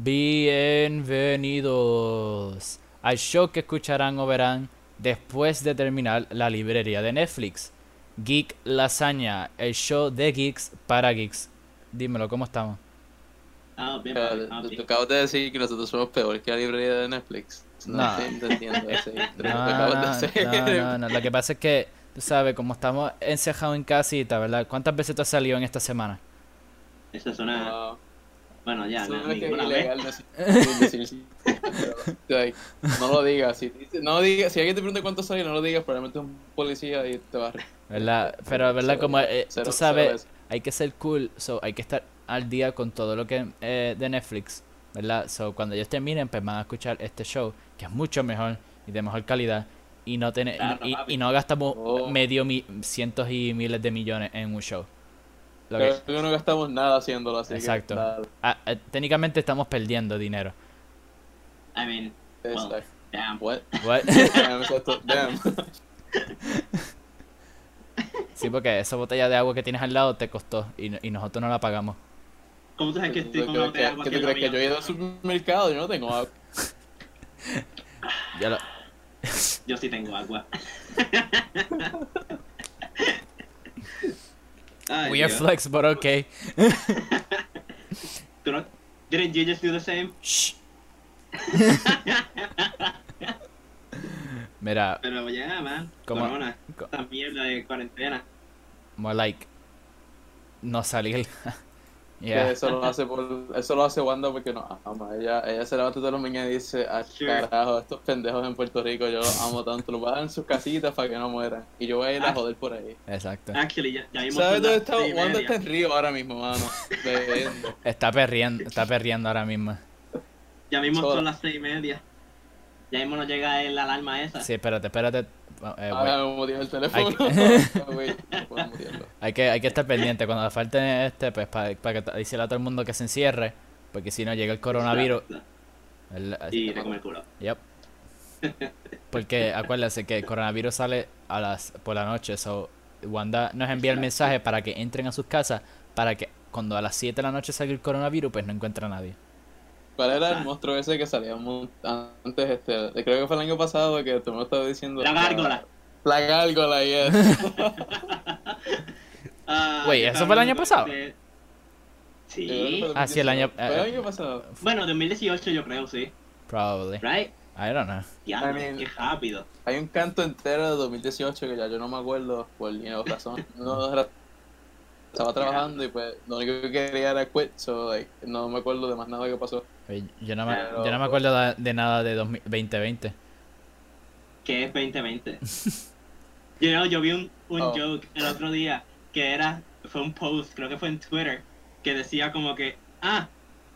Bienvenidos al show que escucharán o verán después de terminar la librería de Netflix. Geek Lasaña, el show de geeks para geeks. Dímelo, ¿cómo estamos? Ah, bien, ah, tú bien. acabas de decir que nosotros somos peor que la librería de Netflix. No, No. estoy entendiendo ese No, no. Lo que pasa es que, tú sabes, como estamos encejados en casita, ¿verdad? ¿Cuántas veces tú has salido en esta semana? Eso suena. No, Bueno, ya, no, no es ilegal no lo digas. Si, no digas. si alguien te pregunta cuánto salió, no lo digas. Probablemente es un policía y te va a. ¿Verdad? Pero, ¿verdad? Cero, Como eh, cero, tú sabes, hay que ser cool, so hay que estar al día con todo lo que eh, de Netflix, ¿verdad? So cuando ellos terminen, pues van a escuchar este show, que es mucho mejor y de mejor calidad, y no tener, y no gastamos Oh. medio mi- cientos y miles de millones en un show. Lo que- Creo que no gastamos nada haciéndolo así. Exacto. ah, eh, técnicamente estamos perdiendo dinero. I mean, well, like, damn. what? What? Damn, exacto, damn. sí, porque esa botella de agua que tienes al lado te costó y, y nosotros no la pagamos. ¿Cómo tú sabes que ¿Tú estoy con una botella de que, agua en la crees que yo he ido al supermercado? Yo no tengo agua. Ya lo- Yo sí tengo agua. Ay, we are Dios. flex, but okay. ¿Tú no- Didn't you just do the same? Shh. Mira, Pero ya, man. ¿Cómo? Corona. Co- Esta mierda de cuarentena. more like no salir. Yeah. Eso lo hace por, eso lo hace Wanda porque no ama. Ella, ella se levanta todos los mañanas y dice, ah, carajo, estos pendejos en Puerto Rico, yo los amo tanto, los voy a dar en sus casitas para que no mueran. Y yo voy a ir a joder por ahí. Exacto. Actually, ya, ya ¿Sabes dónde está? Wanda está en Río ahora mismo, mano. Está perriendo, está perriendo ahora mismo. Ya mismo Sola. son las seis y media. Ya mismo nos llega el alarma esa. Sí, espérate, espérate. Eh, Ahora wait. me murió el teléfono. Hay que, hay que estar pendiente cuando falte este, pues para que decirle a todo el mundo que se encierre, porque si no llega el coronavirus. el- Y te come el culo. Yep. Porque acuérdense que el coronavirus sale a las por la noche, so Wanda nos envía el mensaje para que entren a sus casas para que cuando a las 7 de la noche salga el coronavirus, pues no encuentra a nadie. ¿Cuál era Ah. el monstruo ese que salía antes? Este, creo que fue el año pasado que tú me estabas diciendo. La gárgola. La gárgola, yes. Ah, yo ¿eso fue el año pasado? de- Sí. Ah, sí, el año- Fue el eh, año pasado. Bueno, 2018 yo creo, sí. Probably. Right? I don't know. Ya, I mean- qué rápido. Hay un canto entero de 2018 que ya yo no me acuerdo por you know, razón. No, era- estaba trabajando y pues lo único que quería era quit, so like, no me acuerdo de más nada que pasó. Yo no me, Pero- yo no me acuerdo de, de nada de 2000 2020. que es 2020. you know, yo vi un, un Oh. joke el otro día que era, fue un post, creo que fue en Twitter, que decía como que, ah,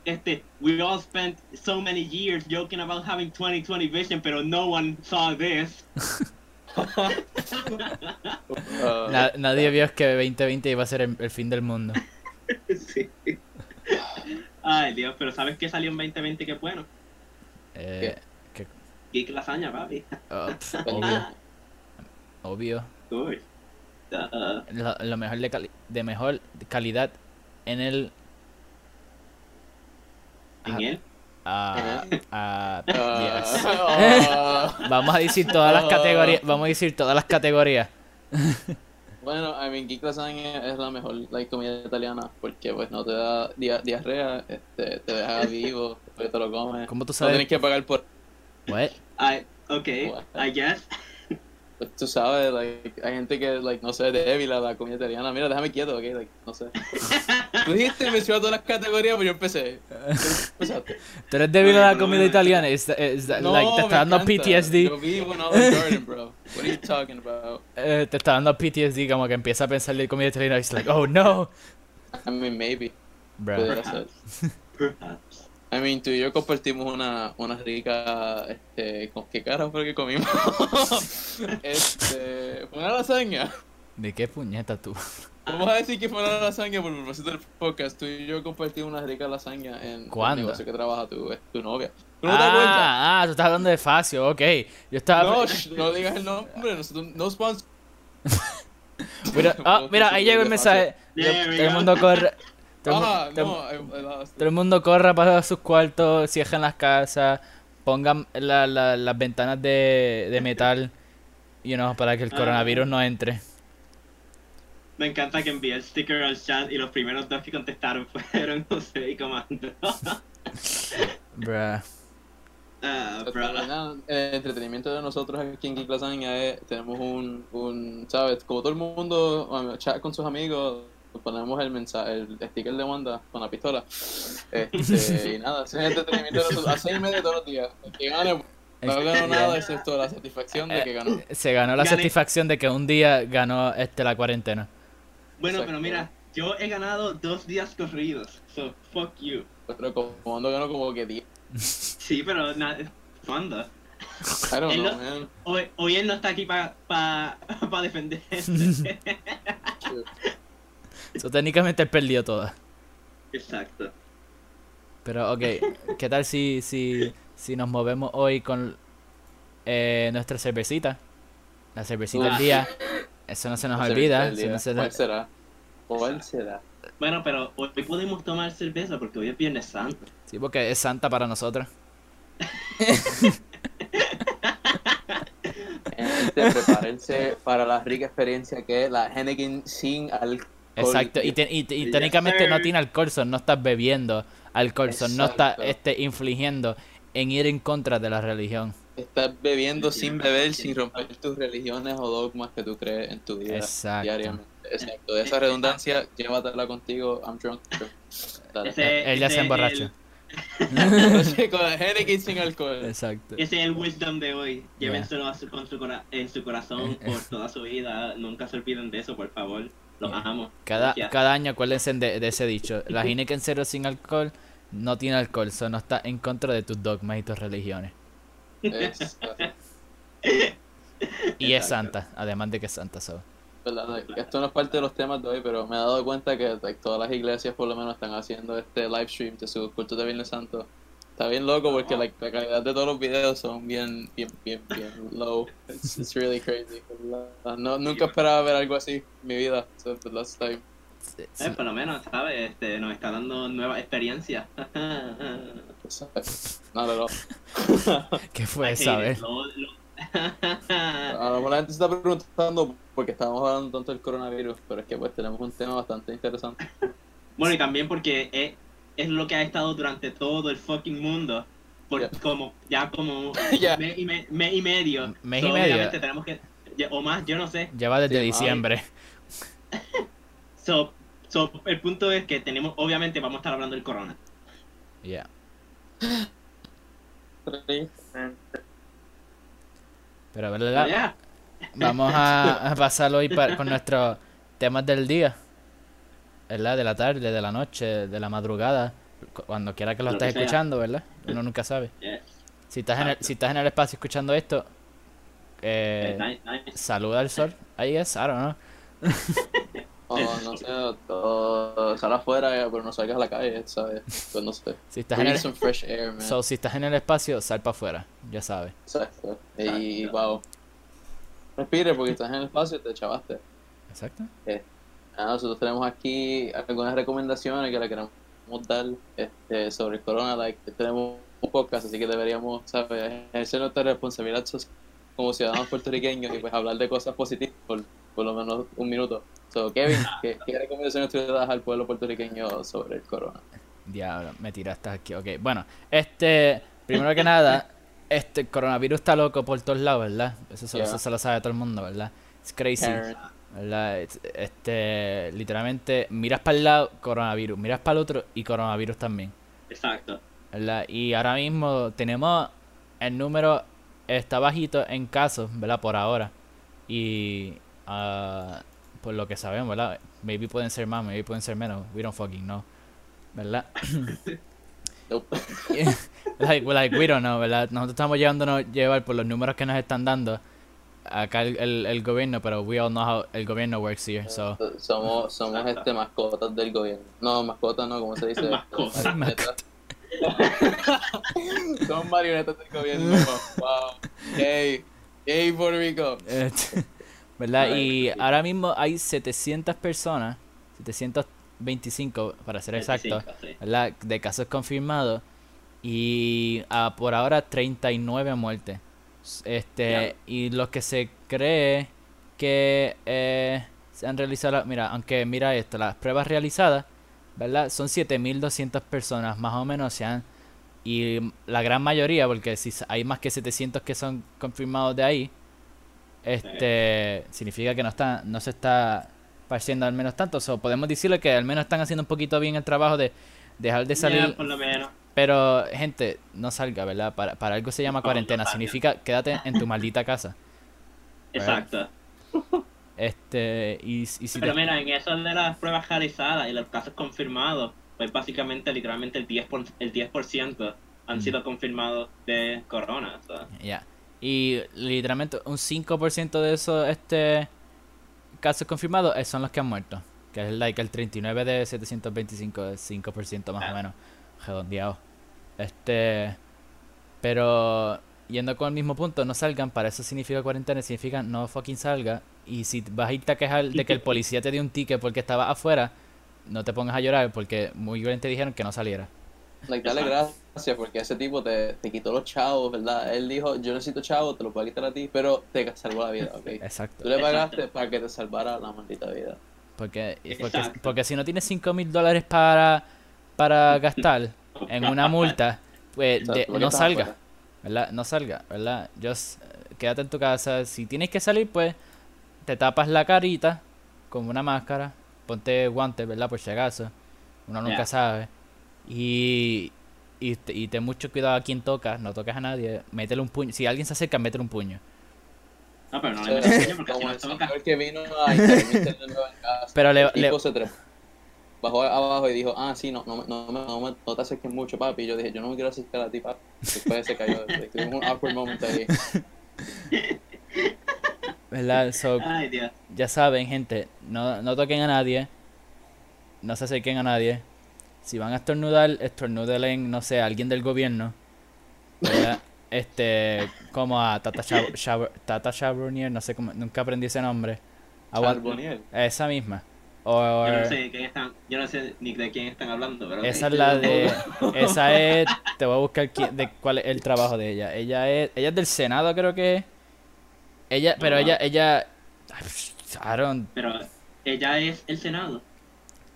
este, we all spent so many years joking about having 2020 vision, pero no one saw this. Uh, Na- nadie vio que 2020 iba a ser el, el fin del mundo. Ay, Dios, pero ¿sabes qué salió en 2020 que es bueno? Eh, que- Geek Lasaña, papi. oh, pf, obvio, obvio. Uy. Uh, Lo, lo mejor de, cali- de mejor calidad en el ¿En Ah. él? ah, ah, uh, yes. uh, Vamos a decir todas las categorías. Vamos a decir todas las categorías. Bueno, I mean, Geek Lasagne es la mejor like, comida italiana porque pues no te da dia- diarrea, este, te deja vivo, después te lo comes. ¿Cómo tú No sabes? tienes que pagar por... What? I, okay, What? I guess. Pues, tú sabes, like, hay gente que, like, no sé, débil a la comida italiana. Mira, déjame quieto, ok, like, no sé. Tú dijiste menciona todas las categorías, pero yo empecé. Tú empezaste. ¿Tú eres débil a la comida italiana? Is that- is that, No, like, te me está dando. PTSD. Yo vivo en Garden, bro. What are you talking about? Eh, te está dando PTSD como que empieza a pensar de comida italiana. It's like, oh no. I mean, maybe. Bro. I mean, tú y yo compartimos una, una rica, este, ¿con qué cara fue que comimos? este, fue una lasaña. ¿De qué puñeta tú? Vamos a decir que fue una lasaña por propósito del podcast. Tú y yo compartimos una rica lasaña en ¿Cuándo? el negocio que trabaja tu, tu novia. ¿Tú no? Ah, ah, tú estás hablando de Facio, ok. Yo estaba. No, no digas el nombre, nosotros no sponsor. Mira, ah, mira, ahí llegó el mensaje. El mundo corre. Todo el mu- Ah, todo- no, la- Todo el mundo corra para sus cuartos, cierren las casas, pongan la- la- las ventanas de, de metal, you know, para que el Ah. coronavirus no entre. Me encanta que envié el sticker al chat y los primeros dos que contestaron fueron José y Comando. Bruh. Ah, Pero nada, el entretenimiento de nosotros aquí en Geek Lasaña es, tenemos un, un, ¿sabes? Como todo el mundo chat con sus amigos, ponemos el mensaje, el sticker de Wanda con la pistola. Este, y nada, ese es el entretenimiento de nosotros, a seis y media todos los días. El que gane, no ganó nada excepto la satisfacción de que ganó. Se ganó la Gané. satisfacción de que un día ganó este la cuarentena. Bueno, Exacto. pero mira, yo he ganado dos días corridos. So, fuck you. Pero como no ganó como que 10. Sí, pero na- ¿cuándo? I don't Él know, no- man. Hoy, hoy él no está aquí para pa, pa defenderse. So, técnicamente perdió todas. Exacto. Pero ok, ¿qué tal si, si, si nos movemos hoy con eh, nuestra cervecita? La cervecita del Ah. día. Eso no se nos olvida. eso no se ¿Cuál será? ¿Cuál será? Bueno, pero hoy podemos tomar cerveza porque hoy es Viernes Santo. Sí, porque es santa para nosotros. Gente, prepárense para la rica experiencia que es la Henneken sin alcohol. Exacto, y, te- y, te- y Yes, técnicamente no tiene alcohol, son no estás bebiendo alcohol, son no estás este, infligiendo en ir en contra de la religión. Estás bebiendo sin beber, sin romper tus religiones o dogmas que tú crees en tu vida Exacto. diariamente. Exacto. Esa redundancia, llévatela contigo. I'm drunk. Ese, Él ya se emborracha. Con Henneken sin alcohol. Exacto. ese es el wisdom de hoy. Yeah. Llévenselo a su- con su cora- en su corazón por toda su vida. Nunca se olviden de eso, por favor. Los amo. Cada, cada año acuérdense de, de ese dicho. La Heineken cero sin alcohol no tiene alcohol, eso no está en contra de tus dogmas y tus religiones. Exacto. Y es santa, además de que es santa. So. Esto no es parte de los temas de hoy, pero me he dado cuenta que like, todas las iglesias por lo menos están haciendo este live stream de sus cultos de Viernes Santo. Está bien loco porque like, la calidad de todos los videos son bien, bien, bien, bien low. It's, it's really crazy. No, nunca esperaba ver algo así en mi vida. So, the last time. Eh, por lo menos, ¿sabes? Este, nos está dando nuevas experiencias. No, no, no. ¿Qué fue esa vez? A lo mejor la gente se está preguntando porque estábamos hablando tanto del coronavirus, pero es que pues tenemos un tema bastante interesante. bueno, y también porque es, es lo que ha estado durante todo el fucking mundo. Por, Yeah. como, ya como Ya. mes, y me- mes y medio. Mes So, y medio. obviamente tenemos que, ya- o más, yo no sé. Lleva desde Sí, diciembre. So, so, el punto es que tenemos, obviamente vamos a estar hablando del corona. Yeah. Pero verdad, Yeah. vamos a, a pasar hoy con nuestros temas del día. ¿Verdad? De la tarde, de la noche, de la madrugada. cu- Cuando quiera que lo Lo estés que escuchando, ¿verdad? Uno nunca sabe. Si estás en el, si estás en el espacio escuchando esto, eh, Nice, nice. saluda al sol. Ahí es, I don't know. O no sé, o sal afuera, pero no salgas a la calle, ¿sabes? Pues no sé. Si estás en el, some fresh air, man. so, si estás en el espacio, sal para afuera. Ya sabes. Exacto. Y wow. Respire porque estás en el espacio y te chavaste. Exacto. Ah, nosotros tenemos aquí algunas recomendaciones que le queremos dar este, sobre el corona. Like, tenemos un podcast, así que deberíamos ¿sabes? ejercer nuestra responsabilidad como ciudadanos puertorriqueños y pues hablar de cosas positivas por, por lo menos un minuto. So, Kevin, ¿qué, qué recomendaciones tú le das al pueblo puertorriqueño sobre el corona? Diablo, me tiraste aquí. Ok, bueno, este, primero que nada, este coronavirus está loco por todos lados, ¿verdad? Eso, se- Yeah. eso se lo sabe todo el mundo, ¿verdad? Es crazy. Este, literalmente, miras para el lado, coronavirus, miras para el otro y coronavirus también, Exacto. ¿verdad? Y ahora mismo tenemos el número, está bajito en casos, ¿verdad? Por ahora. Y, ah, por lo que sabemos, ¿verdad? Maybe pueden ser más, maybe pueden ser menos, we don't fucking know, ¿verdad? Nope. like, like, we don't know, ¿verdad? Nosotros estamos llevándonos llevar por los números que nos están dando acá el, el, el gobierno, pero we all know how el gobierno works here, so... Somos, somos este mascotas del gobierno. No, mascotas no, ¿cómo se dice? Mascotas. Marionetas. Somos marionetas del gobierno. Wow. Hey, hey, Puerto Rico. este, ¿Verdad? Y ahora mismo hay 700 personas, 700 725, para ser exacto, 25, sí. ¿verdad? De casos confirmados. Y ah, por ahora 39 muertes. Este, y lo que se cree que eh, se han realizado, mira, aunque mira esto, las pruebas realizadas, ¿verdad? Son 7200 personas, más o menos se han y la gran mayoría, porque si hay más que 700 que son confirmados de ahí, este significa que no está no se está pareciendo al menos tanto, so, podemos decirle que al menos están haciendo un poquito bien el trabajo de dejar de salir Ya, por lo menos. Pero, gente, no salga, ¿verdad? Para, para algo se llama No, cuarentena. Significa quédate en tu maldita casa. Exacto. Este, y, y si Pero te- mira, en eso de las pruebas realizadas y los casos confirmados, pues básicamente literalmente el 10%, por, el 10% han Mm. sido confirmados de corona. Ya. Y literalmente un 5% de esos este, casos confirmados eh, son los que han muerto. Que es like el 39 de 725, es 5% más o menos. Redondeado. Este. Pero yendo con el mismo punto, no salgan, para eso significa cuarentena, significa no fucking salga. Y si vas a irte a quejar de que el policía te dio un ticket porque estaba afuera, no te pongas a llorar porque muy bien te dijeron que no saliera. Like, dale gracias porque ese tipo te, te quitó los chavos, ¿verdad? Él dijo, yo necesito chavos, te los voy a quitar a ti, pero te salvó la vida, ¿ok? Exacto. Tú le Exacto. pagaste para que te salvara la maldita vida. Porque, porque, porque si no tienes 5 mil dólares para, para gastar en una multa, pues de- no salga. ¿verdad? No salga, ¿verdad? Just quédate en tu casa. Si tienes que salir, pues te tapas la carita con una máscara, ponte guantes, ¿verdad? Por si acaso. Uno nunca sabe. Y, y, te- y ten mucho cuidado a quien tocas, no toques a nadie. Métele un puño. Si alguien se acerca, métele un puño. No, pero no le metas puño porque si como no el toca. señor que vino a en casa. Pero le- el tipo le- se trepó. Bajó abajo y dijo, ah, sí, no, no, me- no, me- no, no te acerques mucho, papi. Y yo dije, yo no me quiero acercar a ti, papi. Después se cayó. Tuvimos un awkward moment ahí. ¿Verdad? So, Ay, Dios. Ya saben, gente, no, no toquen a nadie. No se acerquen a nadie. Si van a estornudar, estornúdenle en, no sé, a alguien del gobierno. ¿verdad? Este, como a Tata, Chab- Chab- Tata Chabronier, no sé cómo, nunca aprendí ese nombre. Aguant- Charbonnier. esa misma. Yo no sé de quién están, yo no sé ni de quién están hablando, pero esa es la de, esa es, te voy a buscar quién- de cuál es el trabajo de ella. Ella es, ella es del Senado, creo que es. Ella, pero ella, ella, I don't Pero ella es el Senado.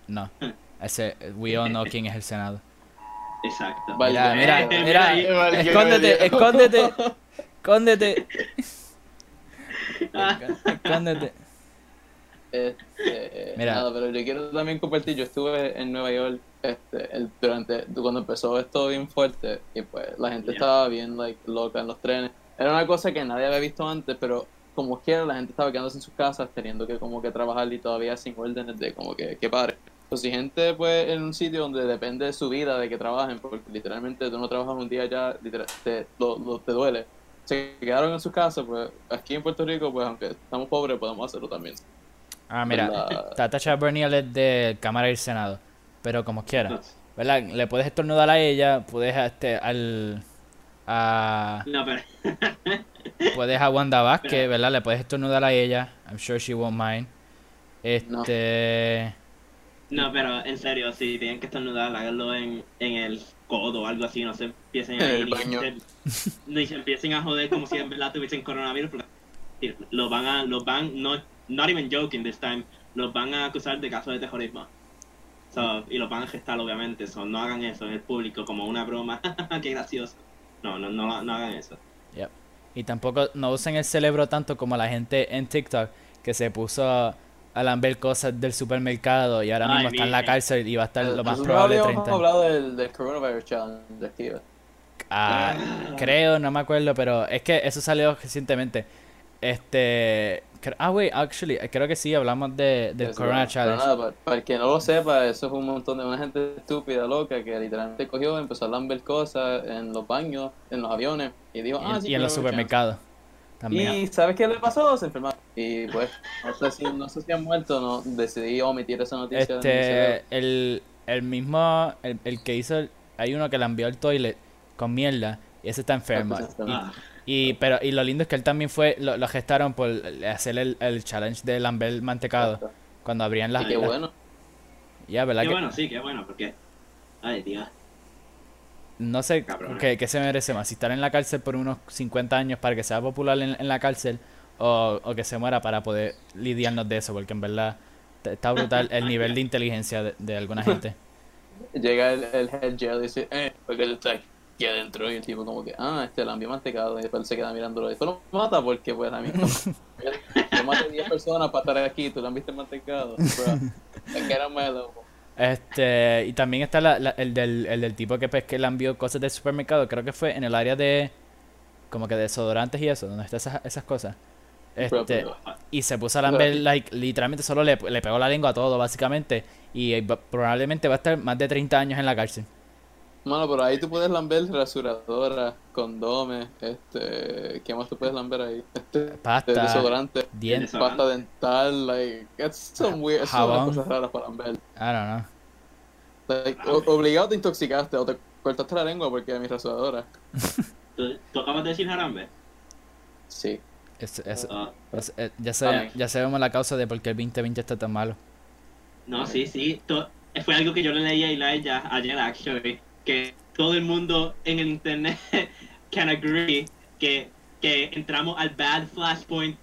No. Ese, we all know quién es el Senado. Exacto. Vale, Mira, mira, mira. Vale, escóndete, escóndete, escóndete, escóndete. Este, Mira. Nada, pero yo quiero también compartir, yo estuve en Nueva York este, el- durante cuando empezó esto bien fuerte y pues la gente estaba bien like, loca en los trenes. Era una cosa que nadie había visto antes, pero como quiera la gente estaba quedándose en sus casas teniendo que como que trabajar y todavía sin órdenes de como que, que pare. Pues si gente pues en un sitio donde depende de su vida de que trabajen, porque literalmente tú no trabajas un día ya, literal, te, lo, lo- te duele. Se quedaron en sus casas, pues aquí en Puerto Rico, pues aunque estamos pobres, podemos hacerlo también. Ah, mira, ¿Verdad? Tata Chabernial es de Cámara del Senado, pero como quiera, ¿verdad? Le puedes estornudar a ella, puedes a este, al, a, No, pero. puedes a Wanda Vázquez, ¿verdad? Le puedes estornudar a ella, I'm sure she won't mind. Este, No, pero en serio, si tienen que estornudar, háganlo en, en el codo o algo así, no se empiecen En a, el ni, baño. se, ni se empiecen a joder como si en verdad tuviesen coronavirus. Porque los van a, los van, no, not even joking this time, los van a acusar de caso de terrorismo. So, y los van a gestar obviamente, so, no hagan eso en el público como una broma, qué gracioso. No, no, no, no hagan eso. Yep. Y tampoco no usen el cerebro tanto como la gente en TikTok que se puso a, lamber cosas del supermercado y ahora Ay, mismo está en la cárcel y va a estar lo más probable habíamos 30 años. hablado del, del Coronavirus Challenge ¿verdad? Ah, creo, no me acuerdo, pero es que eso salió recientemente. Este. Ah, wait, actually, creo que sí, hablamos de, del Eso, Corona Challenge. nada, para, para el que no lo sepa, eso es un montón de una gente estúpida, loca, que literalmente cogió, empezó a lamber cosas en los baños, en los aviones, y dijo, Y, ah, sí, y en los supermercados. También. Y ¿sabes qué le pasó? Se enfermaron. Y pues, no sé si, no sé si han muerto, no, decidí omitir esa noticia. Este, el, el mismo, el, el que hizo, el- hay uno que lambió el toilet con mierda y ese está enfermo. Ah, pues, Y, pero, y lo lindo es que él también fue, lo, lo gestaron por hacer el, el challenge de lamber mantecado Exacto. cuando abrían las... Y qué bueno. Ya, ¿verdad? Qué que bueno, sí, qué bueno, porque. Ay, Dios. No sé qué, qué se merece más, si estar en la cárcel por unos 50 años para que sea popular en, en la cárcel o, o que se muera para poder lidiarnos de eso, porque en verdad está brutal el nivel de inteligencia de, de alguna gente. Llega el, el head jail y dice, eh, porque él está aquí adentro. Y el tipo como que, ah, este la envió mantecado. Y después se queda mirándolo. Y después lo mata porque, pues, a mí yo maté 10 personas para estar aquí. Tú lo han visto mantecado. On my level. Este, y también está la- la- el, del, el del tipo que, pues, que le envió cosas del supermercado, creo que fue en el área de como que desodorantes y eso, donde están esas, esas cosas. Este, pero- y se puso a lamber, like, literalmente solo le, le pegó la lengua a todo, básicamente. Y eh, probablemente va a estar más de 30 años en la cárcel. Mano, pero ahí tú puedes lamber rasuradoras, condomes, este... ¿Qué más tú puedes lamber ahí? Este, Pasta, desodorante, dientes, pasta dental, like... It's some weird... Son cosas raras para lamber. I don't know. Like, o- obligado te intoxicaste o te cortaste la lengua porque mi rasuradora. ¿Tú, tú acabas de decir Harambe? Sí. Es- es- Ah, es- eh, ya, sabe- ya sabemos la causa de por qué el 2020 está tan malo. no, sí, sí. to- fue algo que yo le leí a Elijah ayer, actually. Que todo el mundo en el internet can agree que, que entramos al bad flashpoint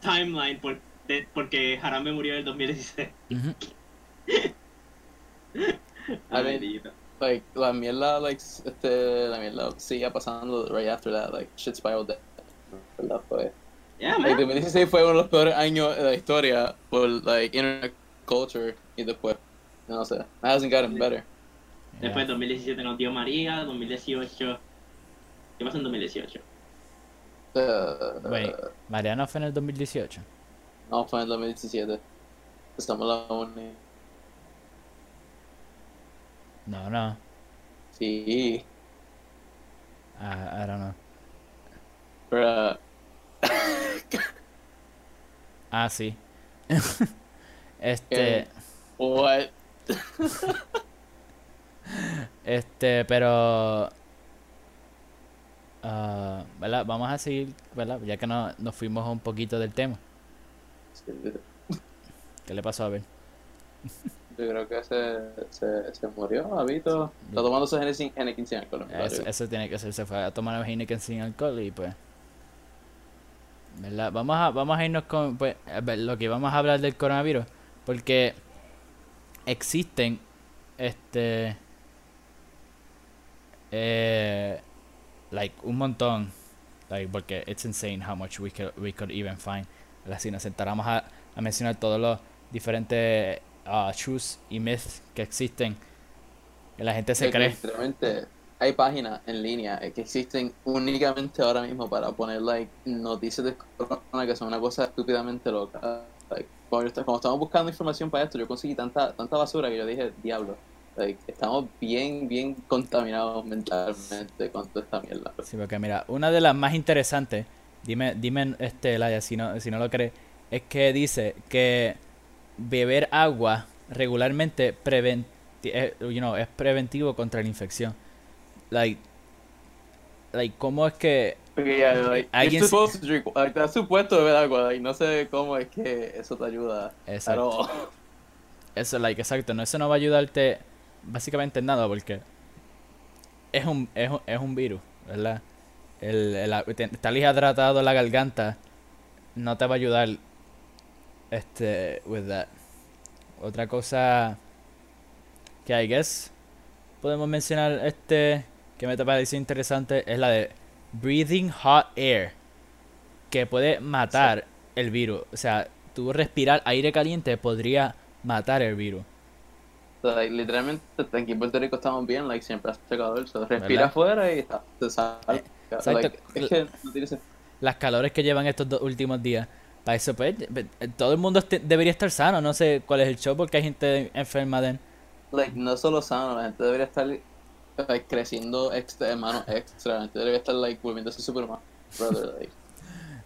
timeline por, de- porque Harambe murió en el 2016. Ujú. A ver, like, la mierda, like, este, la mierda seguía pasando right after that, like, shit spiraled down. ¿Verdad? Fue, Yeah, like, man. 2016 fue uno de los peores años de la historia por, like, internet culture y después, no sé, it hasn't gotten better. Después 2017 nos dio María, 2018. ¿Qué pasó en 2018? Uh, Wait, Mariano fue en el 2018. no, fue en el 2017. Estamos la uni. No, no. Sí, I, I don't know. pero, Ah, sí. este, what? este, pero... ¿Verdad? Vamos a seguir, ¿verdad? Ya que no, nos fuimos un poquito del tema. ¿Qué le pasó a ver? Yo creo que se, se, se murió, Habito. Está tomándose Henneken sin alcohol. Eso, tiene que ser, se fue a tomar una Heineken sin alcohol y pues... ¿Verdad? Vamos a, vamos a irnos con pues, a ver, lo que vamos a hablar del coronavirus. Porque existen, este... Eh, like, un montón. Like, porque it's insane how much we could, we could even find. Si nos sentáramos a, a mencionar todos los diferentes uh, truths y myths que existen. Que la gente se cree. Literalmente, hay páginas en línea eh, que existen únicamente ahora mismo para poner like noticias de corona que son una cosa estúpidamente loca. Like, cuando, yo esta- cuando estamos buscando información para esto, yo conseguí tanta, tanta basura que yo dije, diablo. Like, estamos bien, bien contaminados mentalmente con toda esta mierda. Sí, porque mira, una de las más interesantes, dime, dime este, Laia, si no, si no lo crees, es que dice que beber agua regularmente preventi eh, you know, es preventivo contra la infección. Like, like, ¿cómo es que like, Alguien supposed to drink, like, estás supuesto beber agua, like, no sé cómo es que eso te ayuda. Exacto. Eso, like, exacto, no, eso no va a ayudarte básicamente en nada porque es un, es un, es un virus, ¿verdad? El, el, te- estar hidratado la garganta no te va a ayudar este, with that. Otra cosa que I guess podemos mencionar este que me parece interesante es la de breathing hot air que puede matar el virus. O sea, tú respirar aire caliente podría matar el virus. Like, literalmente aquí en Puerto Rico estamos bien, like siempre hace calor, so, respira afuera y está, sale. exacto. Like, es que no tiene sen- Las calores que llevan estos dos últimos días. Para eso, pues, eh, todo el mundo debería estar sano. No sé cuál es el show porque hay gente enferma de... like, no solo sano, la gente debería estar like, creciendo extra, hermano extra, la gente debería estar like volviéndose Superman, brother, like.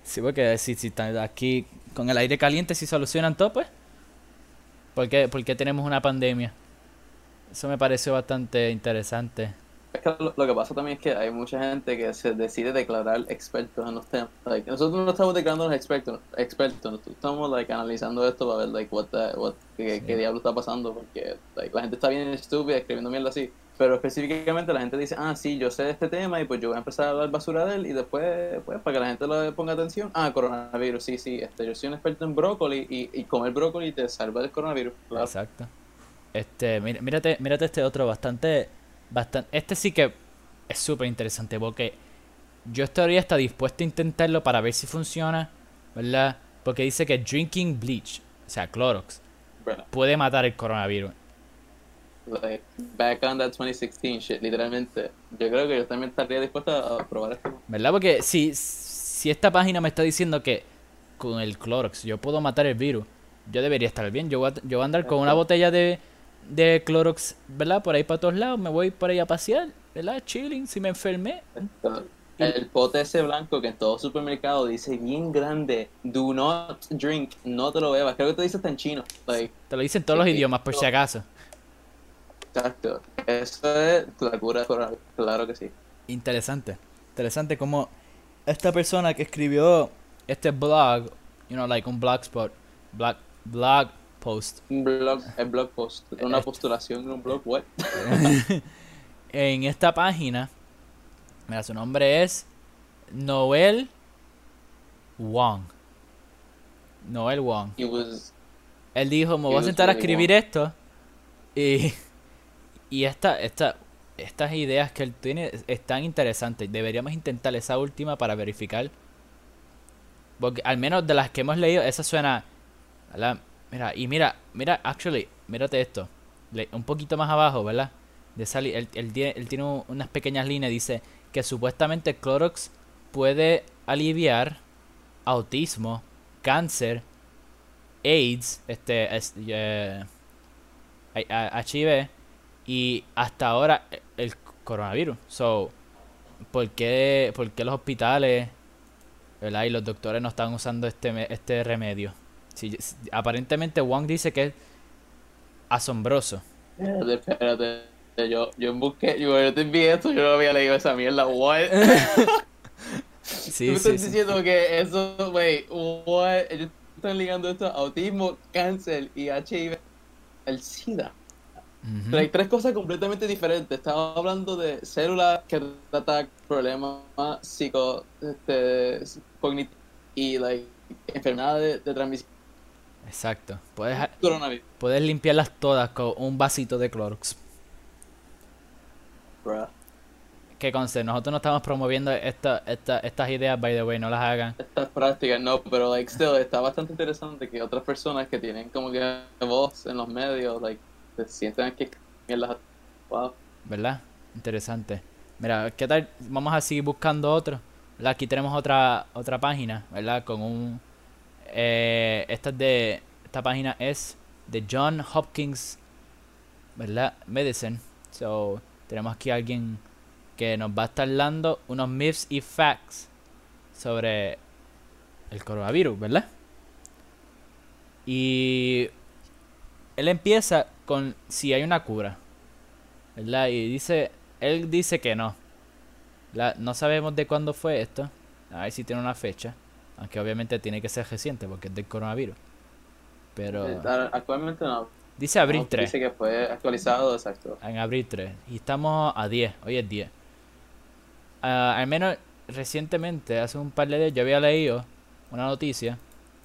Sí, porque si, si están aquí con el aire caliente, si solucionan todo, pues. ¿Por qué, por qué tenemos una pandemia? Eso me pareció bastante interesante. que lo, lo que pasa también es que hay mucha gente que se decide declarar expertos en los temas. Like, nosotros no estamos declarando expertos, expertos, nosotros estamos like, analizando esto para ver like, what the- what- qué, Sí. qué diablo está pasando, porque like, la gente está bien estúpida escribiendo mierda así. Pero específicamente la gente dice, ah, sí, yo sé de este tema y pues yo voy a empezar a hablar basura de él y después, pues, para que la gente le ponga atención, ah, coronavirus, sí, sí, este, yo soy un experto en brócoli y, y comer brócoli te salva del coronavirus. Claro. Exacto. Este, mira- mírate, mírate este otro bastante, bastante, este sí que es súper interesante porque yo estaría hasta dispuesto a intentarlo para ver si funciona, ¿verdad? Porque dice que drinking bleach, o sea, Clorox, puede matar el coronavirus. like, back on that 2016 shit, literalmente. Yo creo que yo también estaría dispuesto a probar esto. ¿Verdad? Porque si, si esta página me está diciendo que con el Clorox yo puedo matar el virus, yo debería estar bien. Yo voy a, yo voy a andar con una botella de, de Clorox, ¿verdad? Por ahí para todos lados. Me voy por ahí a pasear, ¿verdad? Chilling, si me enfermé. El pote ese blanco que en todo supermercado dice bien grande, do not drink, no te lo bebas. Creo que te dice hasta en chino. Like, Te lo dicen todos los Sí, idiomas por si acaso. exacto. Eso es la cura coronavirus, claro que sí. Interesante. Interesante como esta persona que escribió este blog, you know, like un blogspot, blog, blog post, Un blog, el blog post, una Eh, postulación en un blog, what? en esta página, mira, su nombre es Noel Wong. Noel Wong. He was, Él dijo, me voy a sentar a escribir esto. Y, y esta, esta, estas ideas que él tiene están interesantes. Deberíamos intentar esa última para verificar. Porque al menos de las que hemos leído, esa suena... ¿verdad? Mira, y mira, mira, actually, mírate esto. Le- un poquito más abajo, ¿verdad? De esa li- él, tiene, él tiene un- unas pequeñas líneas. Dice que supuestamente Clorox puede aliviar autismo, cáncer, AIDS, este, es- eh, HIV y hasta ahora eh, el coronavirus. So, ¿por qué, por qué los hospitales ¿verdad? y los doctores no están usando este, este remedio? Si, aparentemente Wong dice que es asombroso. espérate, espérate. Yo, yo busqué, yo, te envié esto, yo no había leído esa mierda, what? Sí, Tú me sí, estás sí. diciendo que eso, wey, what? Ellos están ligando esto a autismo, cáncer y HIV. El SIDA. Ujú. Like, tres cosas completamente diferentes. Estaba hablando de células que tratan problemas psico, este, cognitivos y like, enfermedades de, de transmisión. Exacto. Puedes, Coronavirus. puedes limpiarlas todas con un vasito de Clorox. Bruh. Que conste, nosotros no estamos promoviendo esta, esta, estas ideas, by the way, no las hagan. Estas prácticas, no, pero like, still, está bastante interesante que otras personas que tienen como que voz en los medios, like, se sientan que mierda. Wow. ¿Verdad? Interesante. Mira, ¿qué tal? Vamos a seguir buscando otro. Aquí tenemos otra otra página, ¿verdad? Con un... Eh, esta es de... Esta página es de John Hopkins, ¿verdad? Medicine. So, tenemos aquí a alguien que nos va a estar dando unos myths y facts sobre el coronavirus, ¿verdad? Y él empieza con si hay una cura. ¿Verdad? Y dice, él dice que no. No sabemos de cuándo fue esto. A ver si tiene una fecha. Aunque obviamente tiene que ser reciente porque es del coronavirus. Pero Actualmente no. dice abril No, 3. Dice que fue actualizado, exacto. En abril 3. Y estamos a 10. Hoy es 10. Ah, al menos recientemente, hace un par de días, yo había leído una noticia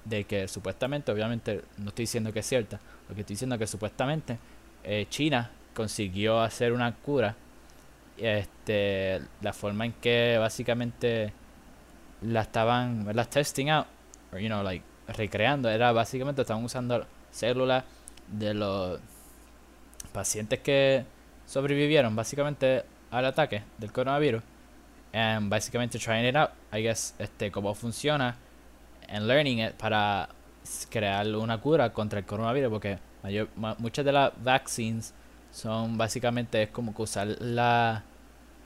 de que supuestamente, obviamente no estoy diciendo que es cierta, lo que estoy diciendo es que supuestamente eh, China consiguió hacer una cura. Este, la forma en que básicamente la estaban. Testing out, or, you know, like, recreando, era básicamente estaban usando células de los pacientes que sobrevivieron básicamente al ataque del coronavirus and básicamente trying it out I guess este cómo funciona and learning it para crear una cura contra el coronavirus porque muchas de las vaccines son básicamente es como que usar la,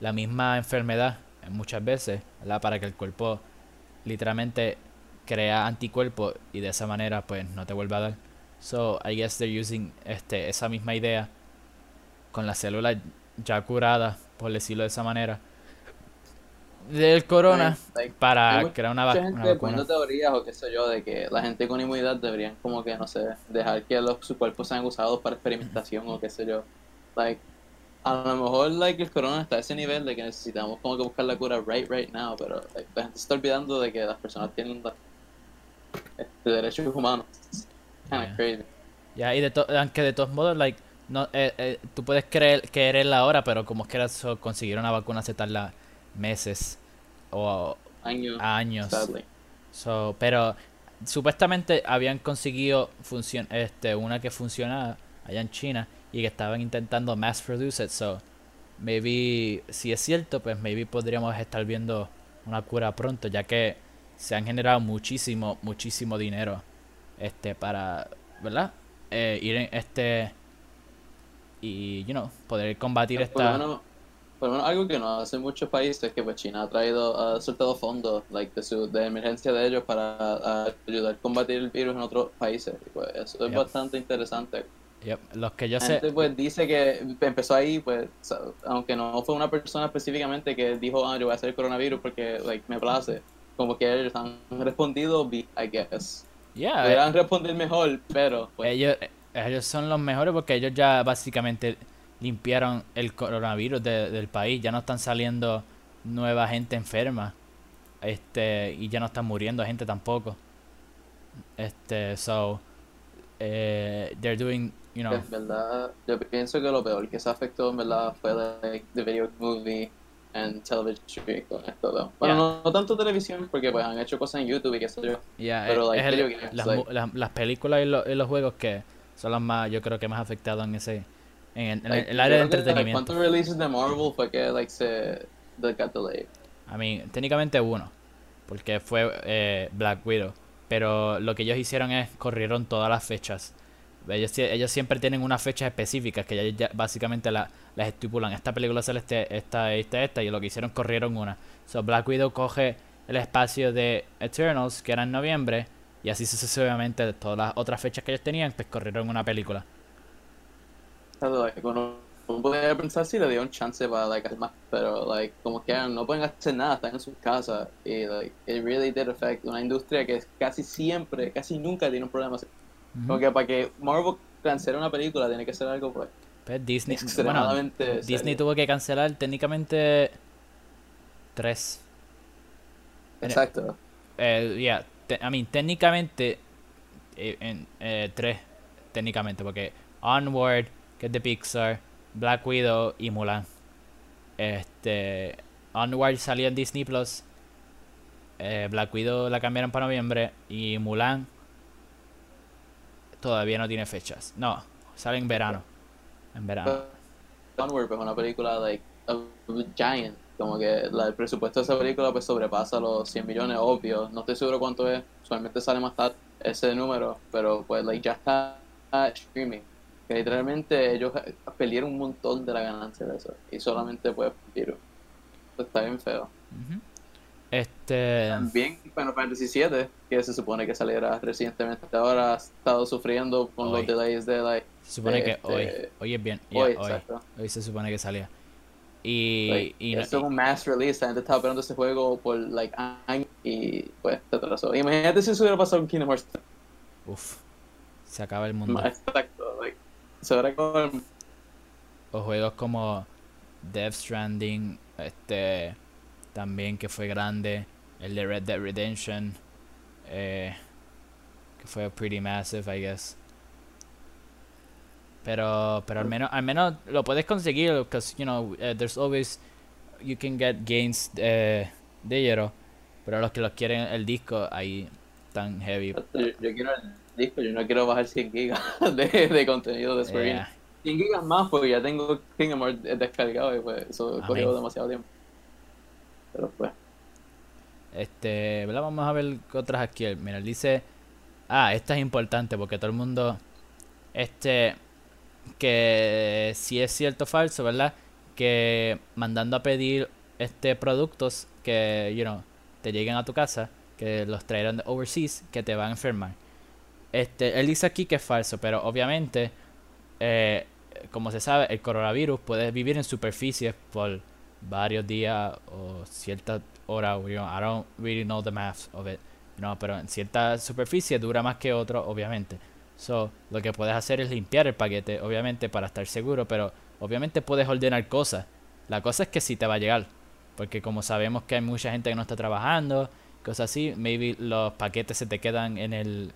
la misma enfermedad muchas veces ¿verdad? para que el cuerpo literalmente crea anticuerpos y de esa manera pues no te vuelva a dar So I guess they're using este esa misma idea con las células ya curada, por decirlo de esa manera, del corona Like, para crear una, va- gente una vacuna. teorías o qué sé yo de que la gente con inmunidad deberían como que no sé dejar que los sus cuerpos sean usados para experimentación o qué sé yo like a lo mejor like el corona está a ese nivel de que necesitamos como que buscar la cura right right now pero like, la gente se está olvidando de que las personas tienen la- este, derechos humanos kind Yeah. crazy Ya, y de to- aunque de todos modos, like, no, eh, eh, tú puedes creer, quererla ahora, pero como quiera so- conseguir una vacuna se tarda meses o años años. sadly So, pero supuestamente habían conseguido funcion este, una que funcionaba allá en China y que estaban intentando mass produce it. So, maybe, si es cierto, pues maybe podríamos estar viendo una cura pronto, ya que se han generado muchísimo, muchísimo dinero este para, ¿verdad? Eh, ir en este y, you know, poder combatir por esta... menos por lo menos algo que no hacen muchos países que pues China ha traído ha soltado fondos like de su de emergencia de ellos para ayudar a combatir el virus en otros países pues eso es bastante interesante Yep, los que yo sé... pues dice que empezó ahí pues aunque no fue una persona específicamente que dijo ah yo voy a hacer el coronavirus porque like me place como que ellos han respondido I guess Yeah, eh, pudieran responder mejor pero pues Ellos, ellos son los mejores porque ellos ya básicamente limpiaron el coronavirus de- del país. Ya no están saliendo nueva gente enferma. Este, y ya no están muriendo gente tampoco. Este, so, eh, they're doing, you know, En verdad, yo pienso que lo peor que se afectó en verdad fue like, the video movie and television con esto. ¿no? Bueno, Yeah. no, no tanto televisión porque pues han hecho cosas en YouTube y qué sé yo. yeah, Pero, like, el- video games, las, like- las, las películas y, lo- y los juegos que son los más, yo creo que más afectados en ese, en el, en Like, el área de entretenimiento. ¿Cuántos releases de Marvel fue que like se got delayed? I mean, técnicamente uno, porque fue eh, Black Widow. Pero lo que ellos hicieron es corrieron todas las fechas. Ellos, sie- ellos siempre tienen unas fechas específicas que ya, ya básicamente la- las estipulan. Esta película sale este, esta, esta, esta, y lo que hicieron corrieron una. So Black Widow coge el espacio de Eternals, que era en noviembre, y así sucesivamente todas las otras fechas que ellos tenían, pues corrieron una película. O sea, like, uno, uno podría pensar si le dio un chance para like, hacer más, pero like, como que no pueden hacer nada, están en sus casas y like, it really did affect una industria que casi siempre, casi nunca tiene un problema así. Como que para que Marvel cancele una película tiene que ser algo pues Pues Disney, bueno, Disney serio. tuvo que cancelar técnicamente tres. Exacto. Eh, yeah, I mean, técnicamente, eh, en, eh, tres, técnicamente, porque Onward, que es de Pixar, Black Widow y Mulan. Este, Onward salió en Disney Plus, eh, Black Widow la cambiaron para noviembre y Mulan todavía no tiene fechas. No, sale en verano. En verano. Onward pues una película like a giant como que la- el presupuesto de esa película pues sobrepasa los 100 millones obvio no estoy seguro cuánto es usualmente sale más tarde ese número pero pues like ya está streaming que literalmente ellos perdieron un montón de la ganancia de eso y solamente pues está bien feo Ujú. Este, también Final Fantasy 7 que se supone que saliera recientemente ahora ha estado sufriendo con Hoy. los delays de like se supone que este, hoy, hoy es bien, yeah, hoy hoy, exacto hoy se supone que salía. Y, Like, y no- esto es un mass release, la gente estaba esperando ese juego por like años y pues se atrasó. Imagínate si eso hubiera pasado en Kingdom Hearts. Uf, se acaba el mundo. Exacto, like, se hubiera acabado el- O juegos como Death Stranding, este, también que fue grande, el de Red Dead Redemption, eh, que fue pretty massive, I guess. Pero, pero al menos, al menos lo puedes conseguir, because you know, eh, there's always you can get games eh, digital, pero los que los quieren el disco ahí tan heavy. Yo, yo quiero el disco, yo no quiero bajar 100 gigas de, de contenido de Square. Yeah. 100 gigas más porque ya tengo Kingdom Hearts descargado y pues eso cogió demasiado tiempo. Pero pues, Este, ¿verdad? Vamos a ver qué otras aquí. Mira, él dice. Ah, esta es importante porque todo el mundo. Este. Que si es cierto o falso, ¿verdad? Que mandando a pedir este productos que, you know, te lleguen a tu casa, que los traerán de overseas, que te van a enfermar. Este, él dice aquí que es falso, pero obviamente eh, como se sabe, el coronavirus puede vivir en superficies por varios días o ciertas horas. you I don't really know the math of it. No, pero en cierta superficie dura más que otro, obviamente. So, lo que puedes hacer es limpiar el paquete, obviamente, para estar seguro, pero obviamente puedes ordenar cosas. La cosa es que sí te va a llegar. Porque como sabemos que hay mucha gente que no está trabajando, cosas así, maybe los paquetes se te quedan en el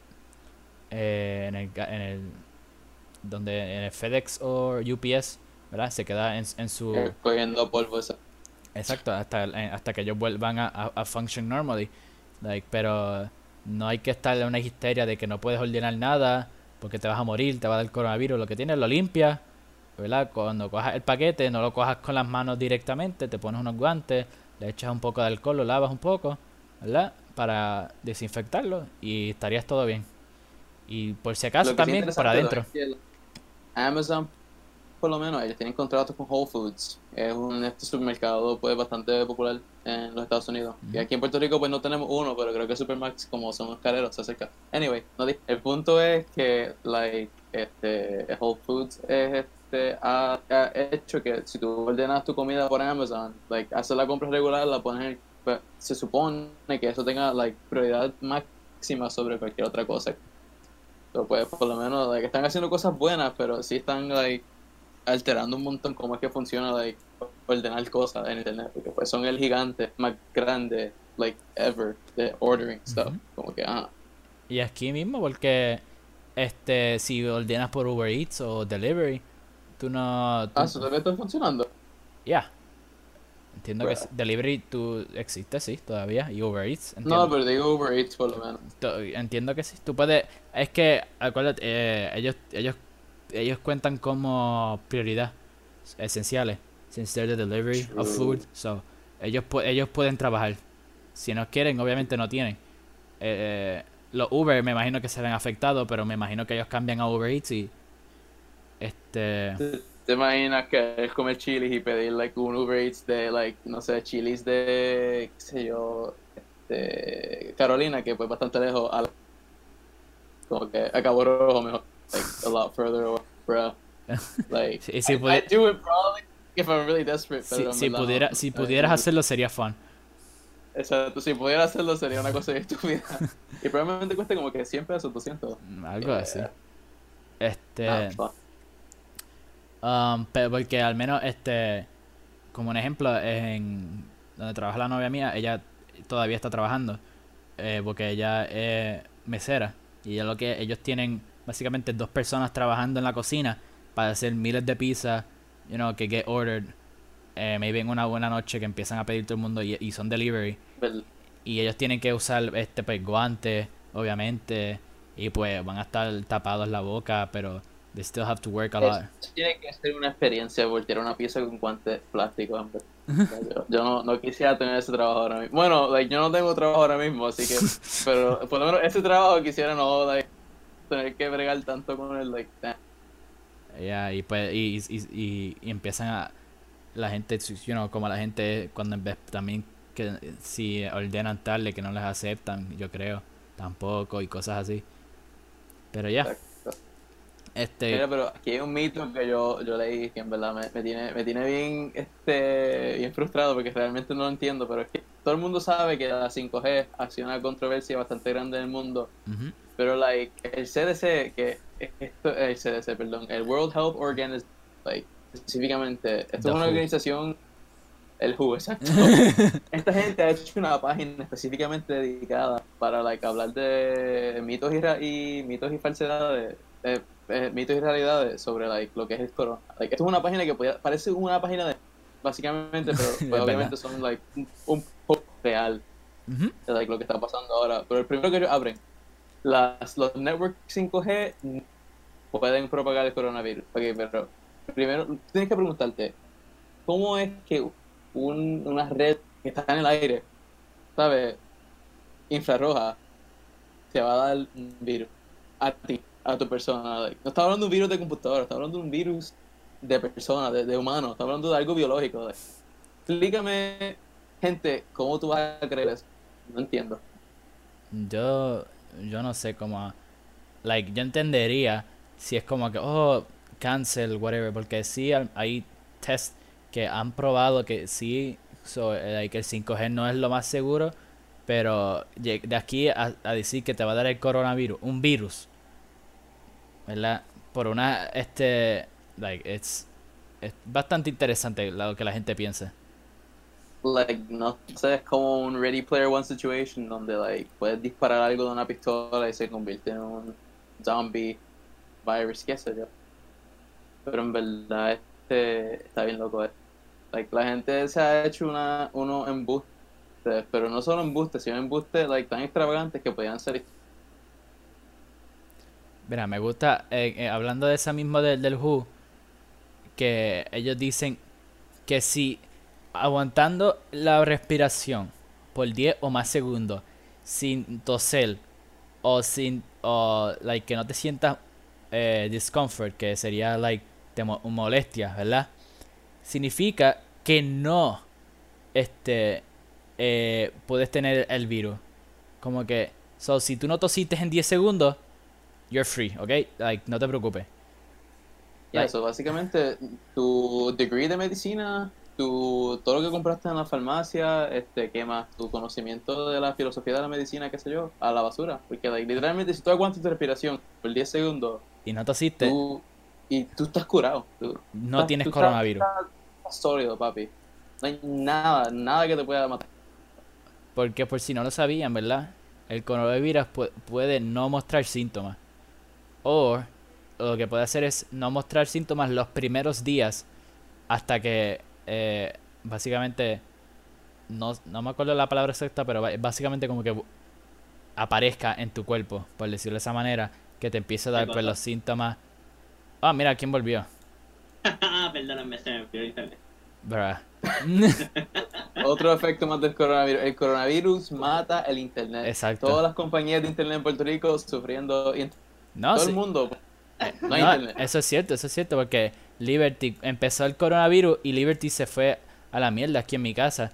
eh, en el en el donde en el FedEx o UPS, ¿verdad? Se queda en, en su Eh, Cogiendo polvo eso. Exacto, hasta, eh, hasta que ellos vuelvan a, a, a function normally. Like, pero no hay que estar en una histeria de que no puedes ordenar nada porque te vas a morir, te va a dar coronavirus. Lo que tienes lo limpias, ¿verdad? Cuando cojas el paquete, no lo cojas con las manos directamente, te pones unos guantes, le echas un poco de alcohol, lo lavas un poco, ¿verdad? Para desinfectarlo y estarías todo bien. Y por si acaso también para adentro. though, es que Amazon, por lo menos, ellos tienen contratos con Whole Foods. Es un este supermercado pues bastante popular en los Estados Unidos. Y aquí en Puerto Rico pues no tenemos uno, pero creo que Supermax, como son los careros, se acerca. Anyway, no el punto es que like este Whole Foods es este ha, ha hecho que si tú ordenas tu comida por Amazon, like haces la compra regular, la pones en- pues, se supone que eso tenga like prioridad máxima sobre cualquier otra cosa. So, pues por lo menos like, están haciendo cosas buenas, pero sí están like alterando un montón cómo es que funciona like ordenar cosas en internet, porque pues son el gigante más grande like ever de ordering stuff. Como que ah, Y aquí mismo, porque este si ordenas por Uber Eats o Delivery, tú no... tú- ah, eso todavía está funcionando. Ya. Entiendo que Bruh. s- Delivery tú existe, sí, todavía. Y Uber Eats. Entiendo, No, pero digo Uber Eats por lo menos. entiendo que sí. Tú puedes... Es que, acuérdate, eh, ellos, ellos, ellos cuentan como prioridad esenciales. Since they're the delivery of food. So, ellos, ellos pueden trabajar. Si no quieren, obviamente no tienen. Eh, los Uber me imagino que se ven afectados, pero me imagino que ellos cambian a Uber Eats y... Este... ¿Te, te imaginas que es comer chilis y pedir like un Uber Eats de like, no sé, chilis de, qué sé yo, este, Carolina, que pues bastante lejos a la- como que a Cabo Rojo mejor, like a lot further away, bruh. Like, si I, do it probably if I'm really desperate, Si, pero si, pudiera, si pudieras hacerlo sería fun. Exacto, si pudiera hacerlo sería una cosa estúpida. y probablemente cueste como que 100 pesos, 200. Mm, Algo así. Yeah. Este, Ah, um, pero porque al menos, este, como un ejemplo, en donde trabaja la novia mía, ella todavía está trabajando, eh, porque ella es mesera y ella lo que ellos tienen básicamente dos personas trabajando en la cocina para hacer miles de pizzas, you know, que get ordered, eh, maybe en una buena noche que empiezan a pedir todo el mundo y, y son delivery. Well, y ellos tienen que usar este pues guantes obviamente y pues van a estar tapados la boca pero they still have to work a lot Es- tiene que ser una experiencia voltear una pieza con guantes plásticos. Yo, yo no, no quisiera tener ese trabajo ahora mismo. Bueno, like, yo no tengo trabajo ahora mismo, así que. Pero por lo menos ese trabajo quisiera no like, tener que bregar tanto con el. Like. Ya, y pues y, y, y, empiezan a la gente you know, como la gente cuando en vez también que si ordenan tarde que no les aceptan yo creo tampoco y cosas así pero ya. Este Mira, pero aquí hay un mito que yo, yo leí que en verdad me, me tiene, me tiene bien, este, bien frustrado porque realmente no lo entiendo, pero es que todo el mundo sabe que la 5G ha sido una controversia bastante grande en el mundo, ujú, pero like el CDC, que esto, el CDC, perdón, el World Health Organization, like, específicamente, esto The es una WHO. organización, el WHO, exacto. Esta gente ha hecho una página específicamente dedicada para like hablar de mitos y, ra- y mitos y falsedades, eh, eh, mitos y realidades sobre like lo que es el corona. Like, esto es una página que podía- parece una página de básicamente, pero pues, verdad. obviamente son like un, un poco real de like, lo que está pasando ahora. Pero el primero que ellos abren, las, los networks 5G pueden propagar el coronavirus. Ok, pero primero tienes que preguntarte, ¿cómo es que un- una red que está en el aire, ¿sabes? Infrarroja, te va a dar un virus a ti, a tu persona. Like, no está hablando de un virus de computadora, está hablando de un virus de persona, de, de humano, está hablando de algo biológico. like. Explícame, gente, ¿cómo tú vas a creer eso? No entiendo. Yo, yo no sé cómo, like, yo entendería si es como que, oh, cancel, whatever, porque sí hay- tests que han probado que sí, so, que el 5G no es lo más seguro, pero de aquí a, a decir que te va a dar el coronavirus, un virus, ¿verdad? Por una, este, like, it's, es bastante interesante lo que la gente piensa. like, no sé, es como un Ready Player One situation donde, like, puedes disparar algo de una pistola y se convierte en un zombie virus, qué sé yo. Pero en verdad, este, está bien loco. eh. Like, la gente se ha hecho una, unos embustes, pero no solo embustes, sino embustes, like, tan extravagantes que podían ser Mira, me gusta, eh, eh, hablando de esa misma del, del WHO, que ellos dicen que si aguantando la respiración por 10 o más segundos, sin toser, o sin, o, like, que no te sientas eh, discomfort, que sería, like, te mo- molestia, ¿verdad? Significa que no, este, eh, puedes tener el virus. Como que, so, si tú no tosiste en 10 segundos, you're free, ¿ok? Like, no te preocupes. Ya, eso, básicamente, tu degree de medicina, tu, todo lo que compraste en la farmacia, este, ¿qué más? Tu conocimiento de la filosofía de la medicina, qué sé yo, a la basura. Porque, like, literalmente, si tú aguantas tu respiración por 10 segundos, Y no tosiste, tú, y tú estás curado. Tú, no estás- tienes tú coronavirus. Estás, estás sólido, papi. No hay nada, nada que te pueda matar. Porque por si no lo sabían, ¿verdad? El coronavirus pu- puede no mostrar síntomas. O lo que puede hacer es no mostrar síntomas los primeros días hasta que eh, básicamente no, no me acuerdo la palabra exacta, pero básicamente como que aparezca en tu cuerpo, por decirlo de esa manera, que te empiece a dar ¿Qué pues, los síntomas. Ah, mira, ¿quién volvió? Perdóname, se me el internet. Bruh. Otro efecto más del coronavirus. El coronavirus mata el internet. Exacto. Todas las compañías de internet en Puerto Rico sufriendo. No, todo sí. el mundo. No hay No, internet. eso es cierto, eso es cierto, porque Liberty empezó el coronavirus y Liberty se fue a la mierda aquí en mi casa.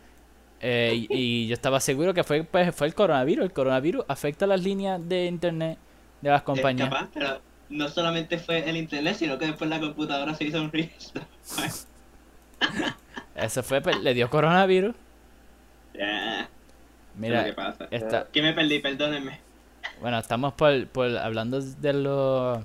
Eh, y, y yo estaba seguro que fue, pues, fue el coronavirus. El coronavirus afecta las líneas de internet de las Es compañías. capaz, pero no solamente fue el internet, sino que después la computadora se hizo un restart. Eso fue, pues, le dio coronavirus. Mira, que pasa. esta, Que me perdí, perdónenme. Bueno, estamos por, por hablando de los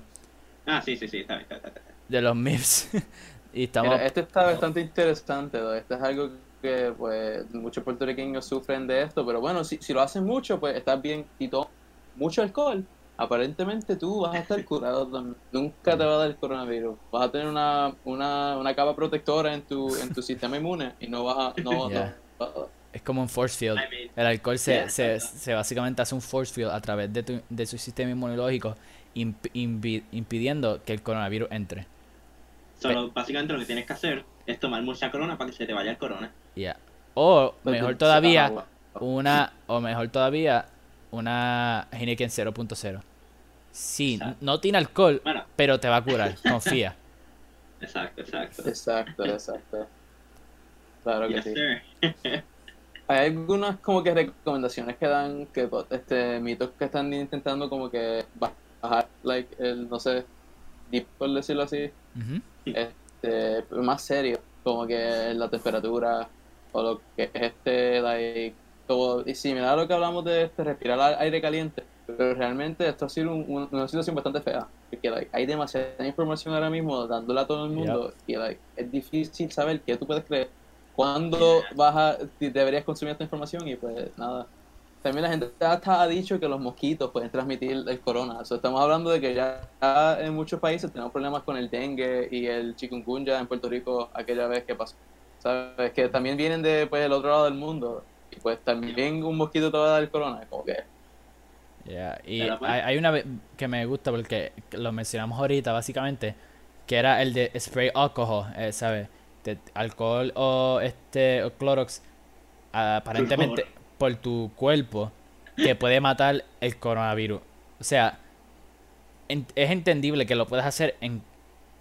Ah, sí, sí, sí, está bien, está bien, está bien. de los MIPS. y estamos Mira, este está bastante interesante, ¿no? este es algo que pues muchos puertorriqueños sufren de esto, pero bueno, si, si lo hacen mucho, pues estás bien y tomas mucho alcohol, aparentemente tú vas a estar curado también. Nunca te va a dar el coronavirus. Vas a tener una, una, una capa protectora en tu, en tu sistema inmune y no vas a... No, Yeah. no, va- es como un force field. I mean, El alcohol se, Yeah, se, básicamente hace un force field a través de, tu, de su sistema inmunológico, imp- impi- impidiendo que el coronavirus entre. solo básicamente lo que tienes que hacer es tomar mucha corona para que se te vaya el corona. Ya. O Pues, mejor todavía, una, o mejor todavía, una Heineken 0.0. Sí, Exacto. no tiene alcohol, Bueno, pero te va a curar, confía. exacto, exacto. Exacto, exacto. Claro que Yes, sí. sir. Hay algunas como que recomendaciones que dan, que pues, este mitos que están intentando como que bajar, like, el, no sé, deep, por decirlo así, este, más serio, como que la temperatura o lo que es este, like, como, y similar a lo que hablamos de este, respirar aire caliente, pero realmente esto ha sido un- un- una situación bastante fea, porque like, hay demasiada información ahora mismo dándole a todo el mundo y like, es difícil saber qué tú puedes creer, cuándo vas a, deberías consumir esta información y pues nada. También la gente hasta ha dicho que los mosquitos pueden transmitir el corona. So, estamos hablando de que ya en muchos países tenemos problemas con el dengue y el chikungunya en Puerto Rico aquella vez que pasó. Sabes que también vienen de pues el otro lado del mundo y pues también un mosquito te va a dar el corona, como que Ya, Y pues. hay, hay una que me gusta porque lo mencionamos ahorita, básicamente, que era el de spray alcohol, eh, ¿sabes? Alcohol o este o Clorox, aparentemente por tu cuerpo, que puede matar el coronavirus. O sea, en- es entendible que lo puedas hacer en,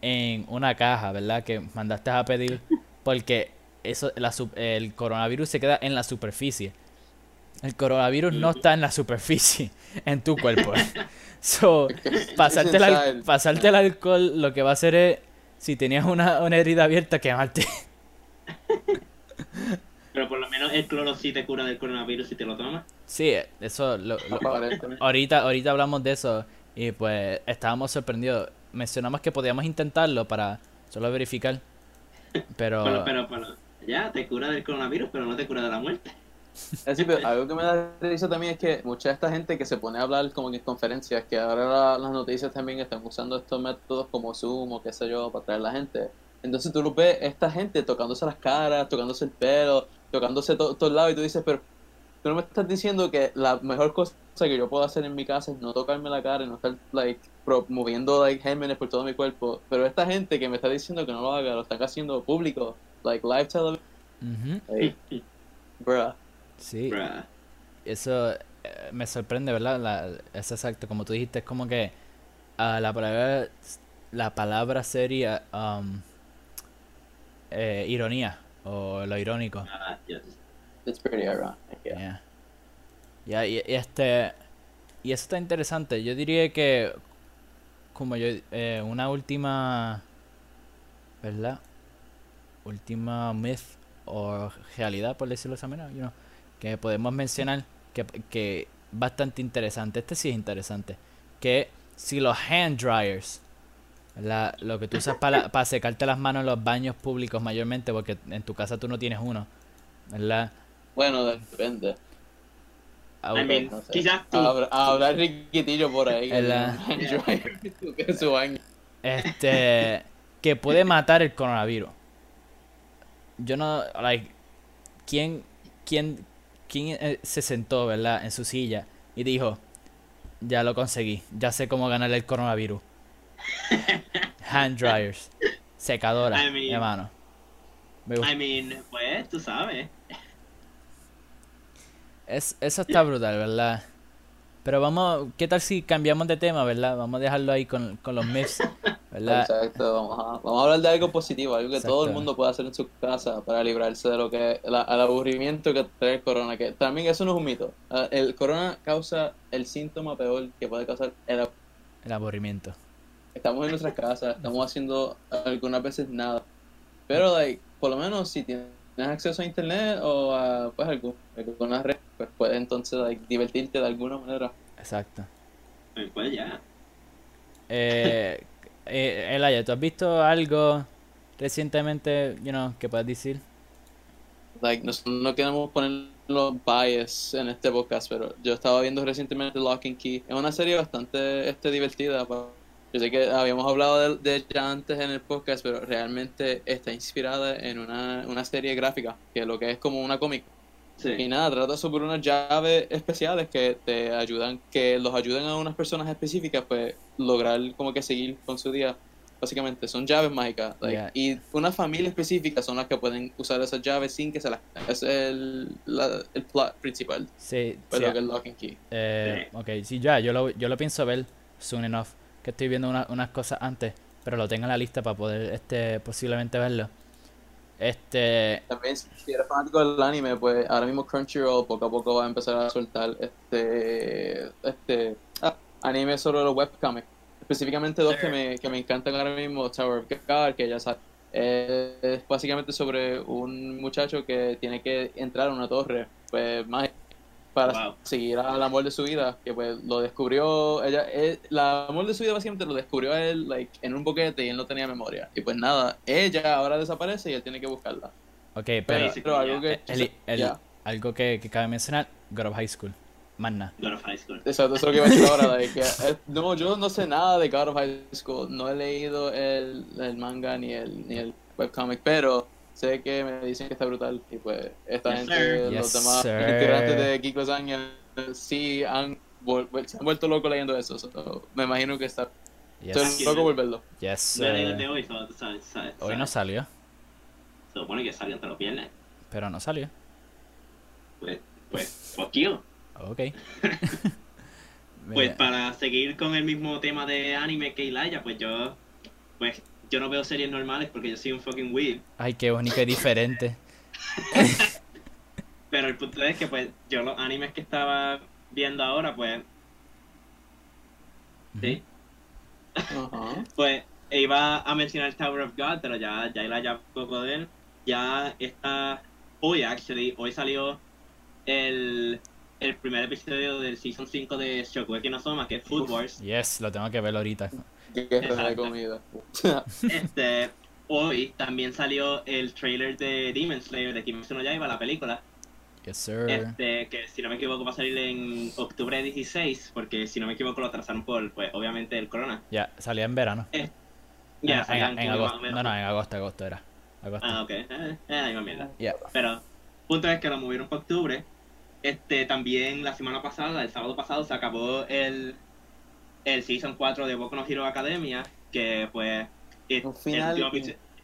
en una caja, ¿verdad? Que mandaste a pedir, porque eso, la, el coronavirus se queda en la superficie. El coronavirus no está en la superficie, en tu cuerpo. So, pasarte el, pasarte el alcohol lo que va a hacer es si tenías una, una herida abierta, quemarte. Pero por lo menos el cloro sí te cura del coronavirus si te lo tomas. Sí, eso lo- ahorita, ahorita hablamos de eso y pues estábamos sorprendidos. Mencionamos que podíamos intentarlo para solo verificar. Pero, Pero, pero, pero, ya, te cura del coronavirus, pero no te cura de la muerte. Así, pero algo que me da risa también es que mucha de esta gente que se pone a hablar como en conferencias, que ahora la- las noticias también están usando estos métodos como Zoom o qué sé yo para traer la gente. Entonces tú lo ves, esta gente tocándose las caras, tocándose el pelo, tocándose to- todos lados y tú dices, pero tú no me estás diciendo que la mejor cosa que yo puedo hacer en mi casa es no tocarme la cara y no estar like moviendo like gérmenes por todo mi cuerpo. Pero esta gente que me está diciendo que no lo haga, lo están haciendo público, like live television, Ujú, like, bruh. Sí, Bruh. eso eh, me sorprende, ¿verdad? La, es exacto, como tú dijiste, es como que ah, la palabra la palabra sería um, eh, ironía o lo irónico. Ah, yes. It's pretty ironic, yeah. Yeah. Y, y este y eso está interesante. Yo diría que como yo eh, una última ¿verdad? Última myth o realidad por decirlo de esa manera, you know, que podemos mencionar que que bastante interesante. Este sí es interesante, que si los hand dryers ¿verdad? Lo que tú usas para, para secarte las manos en los baños públicos mayormente, porque en tu casa tú no tienes uno, ¿verdad? Bueno, depende. Ah, I mean, no sé. quizás tú. Riquitillo por ahí. Ah, que su baño. este que puede matar el coronavirus. Yo no like quién quién quién eh, se sentó, ¿verdad? en su silla y dijo, "Ya lo conseguí, ya sé cómo ganar el coronavirus." Hand dryers, secadora, I mean- hermano. Me. I mean, pues, tú sabes. Es, eso está brutal, ¿verdad? Pero vamos, ¿qué tal si cambiamos de tema, ¿verdad? Vamos a dejarlo ahí con, con los myths, ¿verdad? Exacto, vamos a, vamos a hablar de algo positivo, algo que todo el mundo puede hacer en su casa para librarse de lo que la- al aburrimiento que trae el corona, que también eso no es un mito. Ah, El corona causa el síntoma peor que puede causar el El aburrimiento. estamos en nuestras casas, estamos haciendo algunas veces nada. Pero like, por lo menos si tienes acceso a internet o a pues algún- alguna red, pues puedes entonces like, divertirte de alguna manera. Exacto. Pues, pues ya. Eh, eh, Elaya, ¿tú has visto algo recientemente, you know, que puedas decir? Like, nosotros no queremos poner los bias en este podcast, pero yo estaba viendo recientemente Lock and Key. Es una serie bastante este, divertida. Yo sé que habíamos hablado de, ella antes en el podcast, pero realmente está inspirada en una, una serie gráfica, que lo que es como una Y Sí. nada, trata sobre unas llaves especiales que te ayudan, que los ayudan a unas personas específicas, pues lograr como que seguir con su día. Básicamente, son llaves mágicas. like, Yeah. Y una familia específica son las que pueden usar esas llaves sin que se las... Es el, la- el plot principal, Sí, pues sí, lo que es Lock and Key. eh, ok, sí, ya, yo lo, yo lo pienso ver soon enough, que estoy viendo una- unas cosas antes, pero lo tengo en la lista para poder, este, posiblemente verlo. Este, También, si eres fanático del anime, pues ahora mismo Crunchyroll poco a poco va a empezar a soltar este, este ah, anime sobre los webcomics. Específicamente dos que me, que me encantan ahora mismo, Tower of God, que ya sabes, eh, es básicamente sobre un muchacho que tiene que entrar a una torre, pues más para Wow. seguir al amor de su vida, que pues lo descubrió, ella, el amor de su vida básicamente lo descubrió a él like, en un boquete y él no tenía memoria. Y pues nada, ella ahora desaparece y él tiene que buscarla. ok, Pero, pero pero algo que... el- el- ya. algo que, que cabe mencionar, God of High School, nada. God of High School. Exacto, eso es lo que iba a decir ahora. de que, eh, no, yo no sé nada de God of High School. No he leído el, el manga ni el, ni el webcomic, pero sé que me dicen que está brutal. Y pues, esta Yes, gente, sir. los Yes, demás integrantes de Kiko Lasagna, sí han, se han vuelto locos leyendo eso. so, me imagino que está. Yes, Estoy loco por verlo. yes, de hoy, so- so- so- hoy so- no salió, Se supone que salga entre los viernes. pero no salió. Pues, pues, fuck you. Ok. Pues para seguir con el mismo tema de anime que Ilaya, pues yo, pues yo no veo series normales porque yo soy un fucking weird. Ay, qué bonito y diferente. Pero el punto es que pues yo los animes que estaba viendo ahora, pues, sí, pues e iba a mencionar Tower of God, pero ya, ya la ya poco de él. Ya está, hoy actually, hoy salió el, el primer episodio del Season 5 de Shokugeki no Soma, que es Food Wars. Yes, lo tengo que ver ahorita. Guerra de comida. Este, hoy también salió el trailer de Demon Slayer de Kimetsu no Yaiba, la película. Yes, sir. Este, que si no me equivoco va a salir en octubre 16, porque si no me equivoco lo atrasaron por, pues, obviamente el corona. Ya, salía en verano. Ya, en, salía en, en en agosto. o menos. No, no, en agosto, agosto era. Agosto. Ah, ok. Eh, eh, mierda. Yeah. Pero, punto es que lo movieron para octubre. Este, también la semana pasada, el sábado pasado, se acabó el, el Season 4 de Boku no Hero Academia, que pues... it- Un final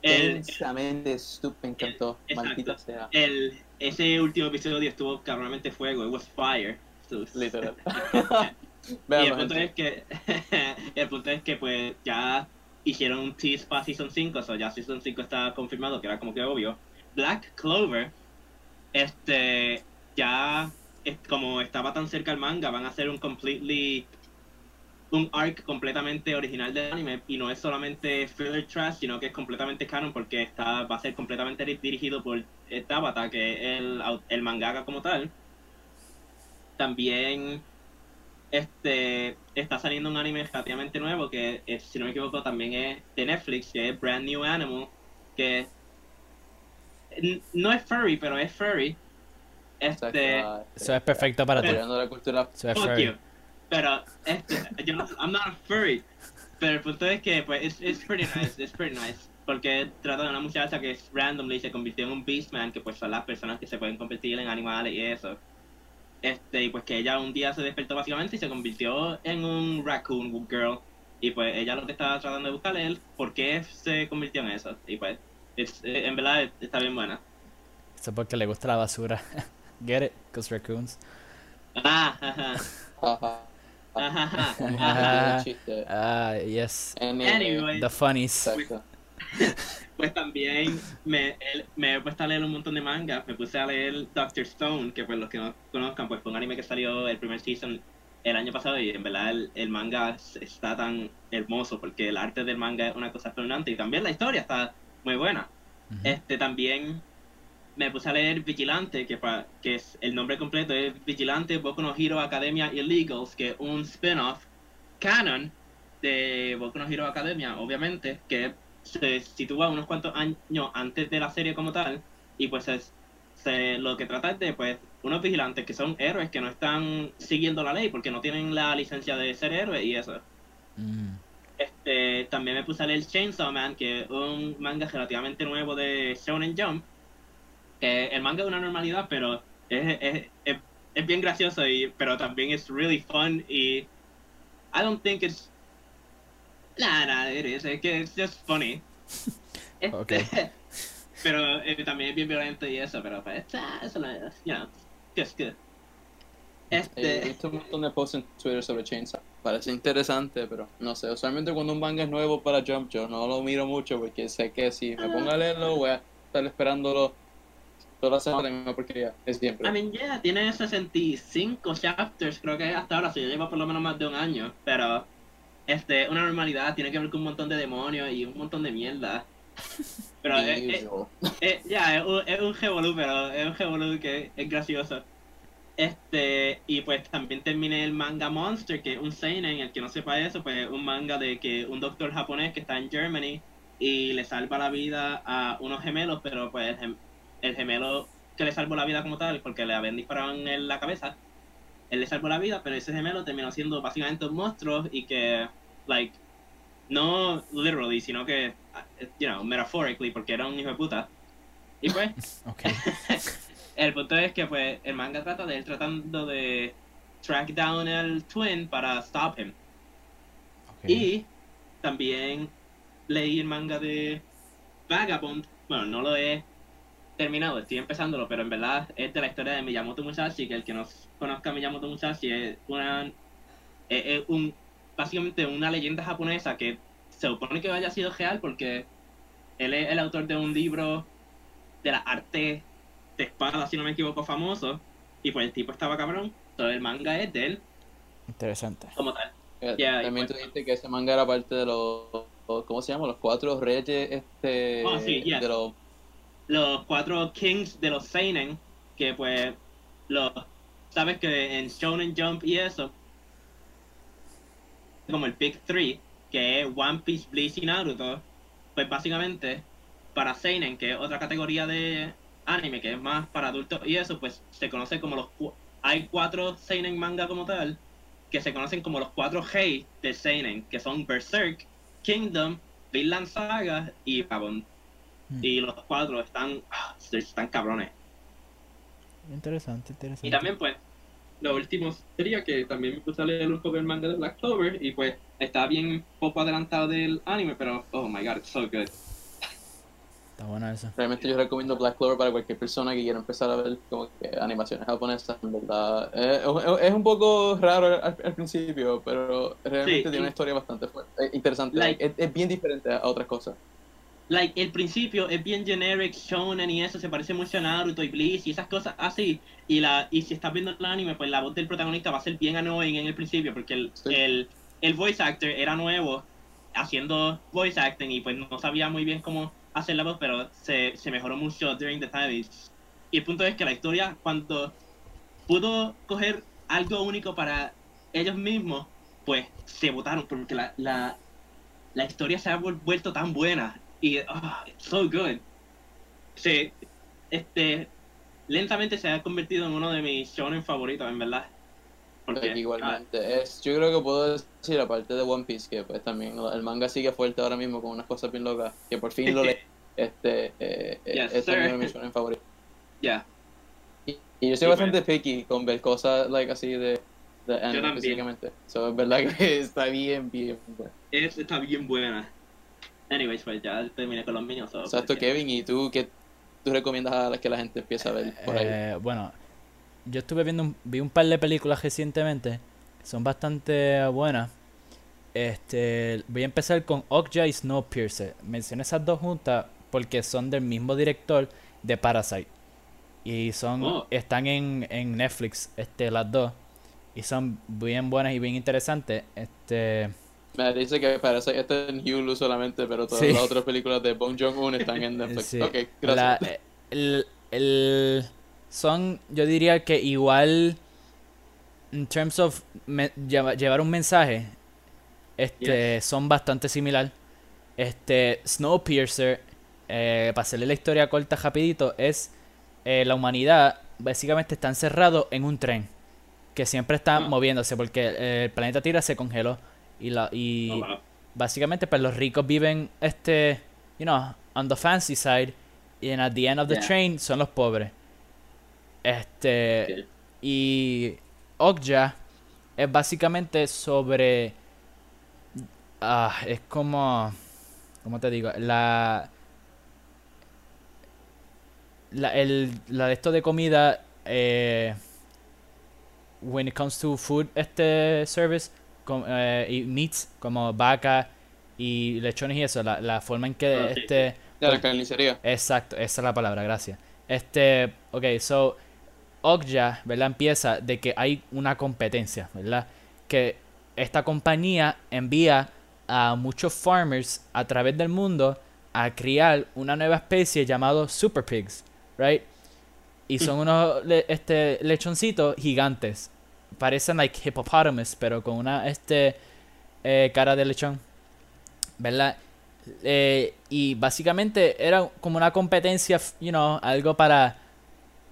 el Intensamente estúpido, me encantó. Maldita sea. el- ese último episodio estuvo cabronamente fuego, it was fire. So- Literal. Y el punto es que el punto es que pues ya hicieron un tease para Season 5, o sea, ya Season 5 está confirmado, que era como que obvio. Black Clover, este, ya es- como estaba tan cerca el manga, van a hacer un completely un arc completamente original del anime y no es solamente filler trash, sino que es completamente canon porque está va a ser completamente di- dirigido por Tabata, que es el, el mangaka como tal. También este está saliendo un anime relativamente nuevo que es, si no me equivoco también es de Netflix que es Brand New Animal que no es furry pero es furry este Eso es perfecto para ti. Apoyando la cultura. Eso es fuck furry. Pero este yo no, I'm not a furry. Pero el punto es que pues it's, it's pretty nice it's pretty nice. Porque trata de una muchacha que es randomly se convirtió en un beastman que pues son las personas que se pueden convertir en animales y eso. Este y pues que ella un día se despertó básicamente y se convirtió en un raccoon girl. Y pues ella lo que estaba tratando de buscar es por qué se convirtió en eso. Y pues it's- eh, en verdad está bien buena. Eso es porque le gusta la basura. Get it? Cause raccoons. ah, ajá, Chiste. Ah, yes. Anyway. The funnies. Exacto. Pues también me, el- me he puesto a leer un montón de mangas. Me puse a leer Doctor Stone, que pues los que no conozcan, pues fue un anime que salió el primer season el año pasado y en verdad el, el manga es- está tan hermoso porque el arte del manga es una cosa espeluznante y también la historia está muy buena. Ujú. Este también me puse a leer Vigilante, que, pa- que es el nombre completo es Vigilante Boku no Hero Academia Illegals, que es un spin-off canon de Boku no Hero Academia, obviamente, que se sitúa unos cuantos años antes de la serie como tal, y pues es, se- lo que trata es de pues unos vigilantes que son héroes que no están siguiendo la ley porque no tienen la licencia de ser héroes y eso. Mm. Este, también me puse a leer Chainsaw Man, que es un manga relativamente nuevo de Shonen Jump. Que el manga es una normalidad, pero es, es, es, es bien gracioso, y, pero también es really fun y I don't think it's... Nah, nah, it is, es que it's just funny. Este, Ok. pero eh, también es bien violento y eso, pero pues, ah, eso no es, you know, just good. He Este, visto un montón de posts en Twitter sobre Chainsaw. Parece interesante, pero no sé. Usualmente cuando un manga es nuevo para Jump, yo no lo miro mucho porque sé que si me pongo a leerlo, voy a estar esperándolo toda la semana, la misma porquería. Es siempre. I mean, yeah, tiene 65 chapters, creo que hasta ahora, se lleva por lo menos más de un año, pero este, una normalidad, tiene que ver con un montón de demonios y un montón de mierda. Pero eh, eh, Usual. eh, ya, es, un, es un revolú, pero es un revolú que es gracioso. Este, y pues también terminé el manga Monster, que es un seinen, el que no sepa eso, pues es un manga de que un doctor japonés que está en Germany y le salva la vida a unos gemelos, pero pues el, gem- el gemelo que le salvó la vida como tal, porque le habían disparado en la cabeza, él le salvó la vida, pero ese gemelo terminó siendo básicamente un monstruo y que, like, no literally, sino que, you know, metaphorically, porque era un hijo de puta. Y pues, el punto es que pues el manga trata de él tratando de track down el twin para stop him. ok. Y también leí el manga de Vagabond. Bueno, no lo he terminado, estoy empezándolo, pero en verdad es de la historia de Miyamoto Musashi, que el que no conozca a Miyamoto Musashi es una es, es un básicamente una leyenda japonesa que se supone que haya sido real porque él es el autor de un libro de la arte de espada, si no me equivoco, famoso, y pues el tipo estaba cabrón, todo el manga es de él Interesante. como tal. Eh, Yeah, También y tú pues- dijiste que ese manga era parte de los ¿cómo se llama? Los cuatro reyes este, Oh, sí, yeah. de los... Los cuatro kings de los seinen, que pues, los, sabes que en Shonen Jump y eso, como el Big Three, que es One Piece, Bleach y Naruto, pues básicamente para seinen, que es otra categoría de anime, que es más para adultos y eso, pues se conoce como los... Hay cuatro seinen manga como tal, que se conocen como los cuatro Hei de seinen, que son Berserk, Kingdom, Vinland Saga y Vagabond. Y los cuatro están, ah, están cabrones. Interesante, interesante. Y también, pues, lo último sería que también me puse a leer un poco el manga de Black Clover y pues está bien poco adelantado del anime, pero oh my god, it's so good. Está bueno eso. Realmente yo recomiendo Black Clover para cualquier persona que quiera empezar a ver como que animaciones japonesas, en verdad. Eh, es- es un poco raro al, al principio, pero realmente Sí, tiene y- una historia bastante fuerte, eh, interesante. Like- es, es bien diferente a otras cosas. Like, el principio es bien generic, shonen y eso, se parece mucho a Naruto y Bleach y esas cosas así. Y la y si estás viendo el anime, pues la voz del protagonista va a ser bien annoying en el principio, porque el, Sí. el, el voice actor era nuevo haciendo voice acting y pues no sabía muy bien cómo hacer la voz, pero se, se mejoró mucho during the time. Y, el punto es que la historia, cuando pudo coger algo único para ellos mismos, pues se votaron porque la, la, la historia se ha vuel- vuelto tan buena y ah, it's so good. Se, este, lentamente se ha convertido en uno de mis shonen favoritos, en verdad. Porque, Eh, Igualmente, es, yo creo que puedo decir, aparte de One Piece, que pues también el manga sigue fuerte ahora mismo con unas cosas bien locas, que por fin lo leí. Este, eh, eh, Yes, es también uno de mis shonen favoritos. ya, Y, y yo soy Sí, bastante picky con ver cosas like, así de, de anime específicamente. So, es verdad que está bien, bien. bueno. es, está bien buena. Anyways, pues ya terminé con los míos. so, Exacto, pues, Kevin, ¿y tú qué tú recomiendas a la- que la gente empiece a ver por ahí? Eh, bueno, yo estuve viendo un, vi un par de películas recientemente, son bastante buenas. Este, voy a empezar con Okja y Snowpiercer. Mencioné esas dos juntas porque son del mismo director de Parasite. Y son Oh. están en, en Netflix, este las dos. Y son bien buenas y bien interesantes. Este, Me dice que parece está en Hulu solamente, pero todas Sí. las otras películas de Bong Joon-ho están en Netflix. Sí. Ok, gracias. eh, el, el- son, yo diría que igual, en terms of me- lleva- llevar un mensaje, este, son bastante similar. Este, Snowpiercer, eh, para hacerle la historia corta rapidito, es eh, la humanidad básicamente está encerrado en un tren que siempre está Ah. moviéndose porque el planeta Tierra se congeló y la y oh, wow. básicamente pues los ricos viven este you know on the fancy side y en at the end of the Yeah. train son los pobres este y Okja es básicamente sobre ah es como cómo te digo la la el la de esto de comida eh, when it comes to food este service eh, y meats como vaca y lechones y eso la, la forma en que Ah, sí, este De la carnicería. Exacto, esa es la palabra, gracias. Este, ok, so, Okja, ¿verdad? Empieza de que hay una competencia, ¿verdad? Que esta compañía envía a muchos farmers a través del mundo a criar una nueva especie llamado Super Pigs, right? Y son unos le- este, lechoncitos gigantes. Parecen like hippopotamus, pero con una este, eh, cara de lechón, ¿verdad? Eh, y básicamente era como una competencia, you know, algo para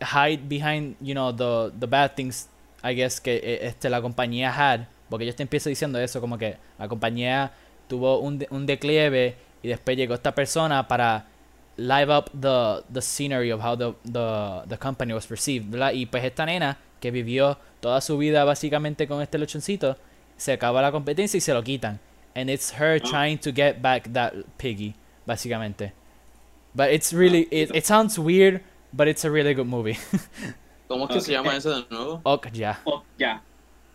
hide behind, you know, the, the bad things, I guess, que eh, este, la compañía had. Porque yo te empiezo diciendo eso, como que la compañía tuvo un, un declive y después llegó esta persona para live up the, the scenery of how the, the, the company was perceived, ¿verdad? Y pues esta nena que vivió toda su vida básicamente con este lechoncito, se acaba la competencia y se lo quitan. And it's her Ah. trying to get back that piggy, básicamente. But it's really, it, it sounds weird, but it's a really good movie. ¿Cómo es que se Ok. llama ese de nuevo? Okja, Okja.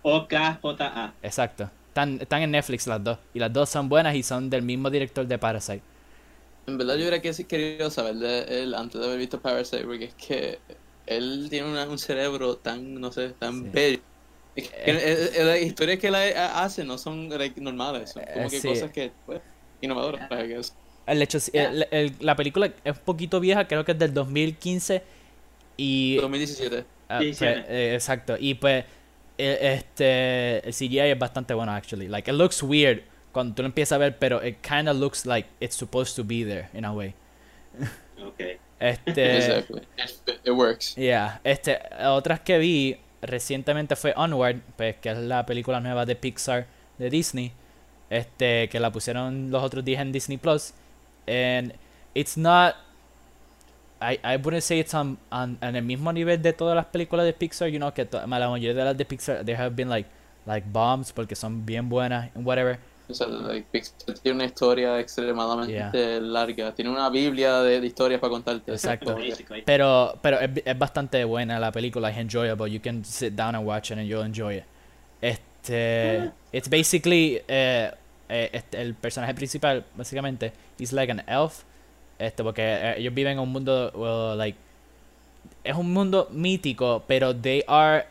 O-K-J-A. exacto. Están, están en Netflix las dos. Y las dos son buenas y son del mismo director de Parasite. En verdad yo hubiera que- querido saber de él antes de haber visto Parasite, porque es que él tiene una- un cerebro tan, no sé, tan Sí. bello. Eh. eh, eh, las historias que él ha- hace no son like, normales, son como Eh, que sí. cosas que, pues, innovadora, I guess. El hecho, el- el- la película es un poquito vieja, creo que es del 2015 y 2017. ah, Sí, sí, pues, eh, exacto y pues eh, este el CGI es bastante bueno actually. Like it looks weird cuando tú lo empiezas a ver, pero it kind of looks like it's supposed to be there in a way. Okay. Este Exactly. It, works. Yeah, este, otras que vi recientemente fue Onward, pues que es la película nueva de Pixar de Disney, este, que la pusieron los otros días en Disney Plus, and it's not, I, I wouldn't say it's on, on, en el mismo nivel de todas las películas de Pixar, you know, que to- la mayoría de las de Pixar, there have been like, like bombs porque son bien buenas, and whatever, O sea, like, tiene una historia extremadamente Yeah. larga. Tiene una biblia de, de historias para contarte. Exacto. Pero, pero es, es bastante buena la película, es enjoyable. You can sit down and watch it and you'll enjoy it. Este, it's basically, eh, eh, este, el personaje principal, básicamente, is like an elf. Este, porque eh, ellos viven en un mundo, well, like, es un mundo mítico, pero they are,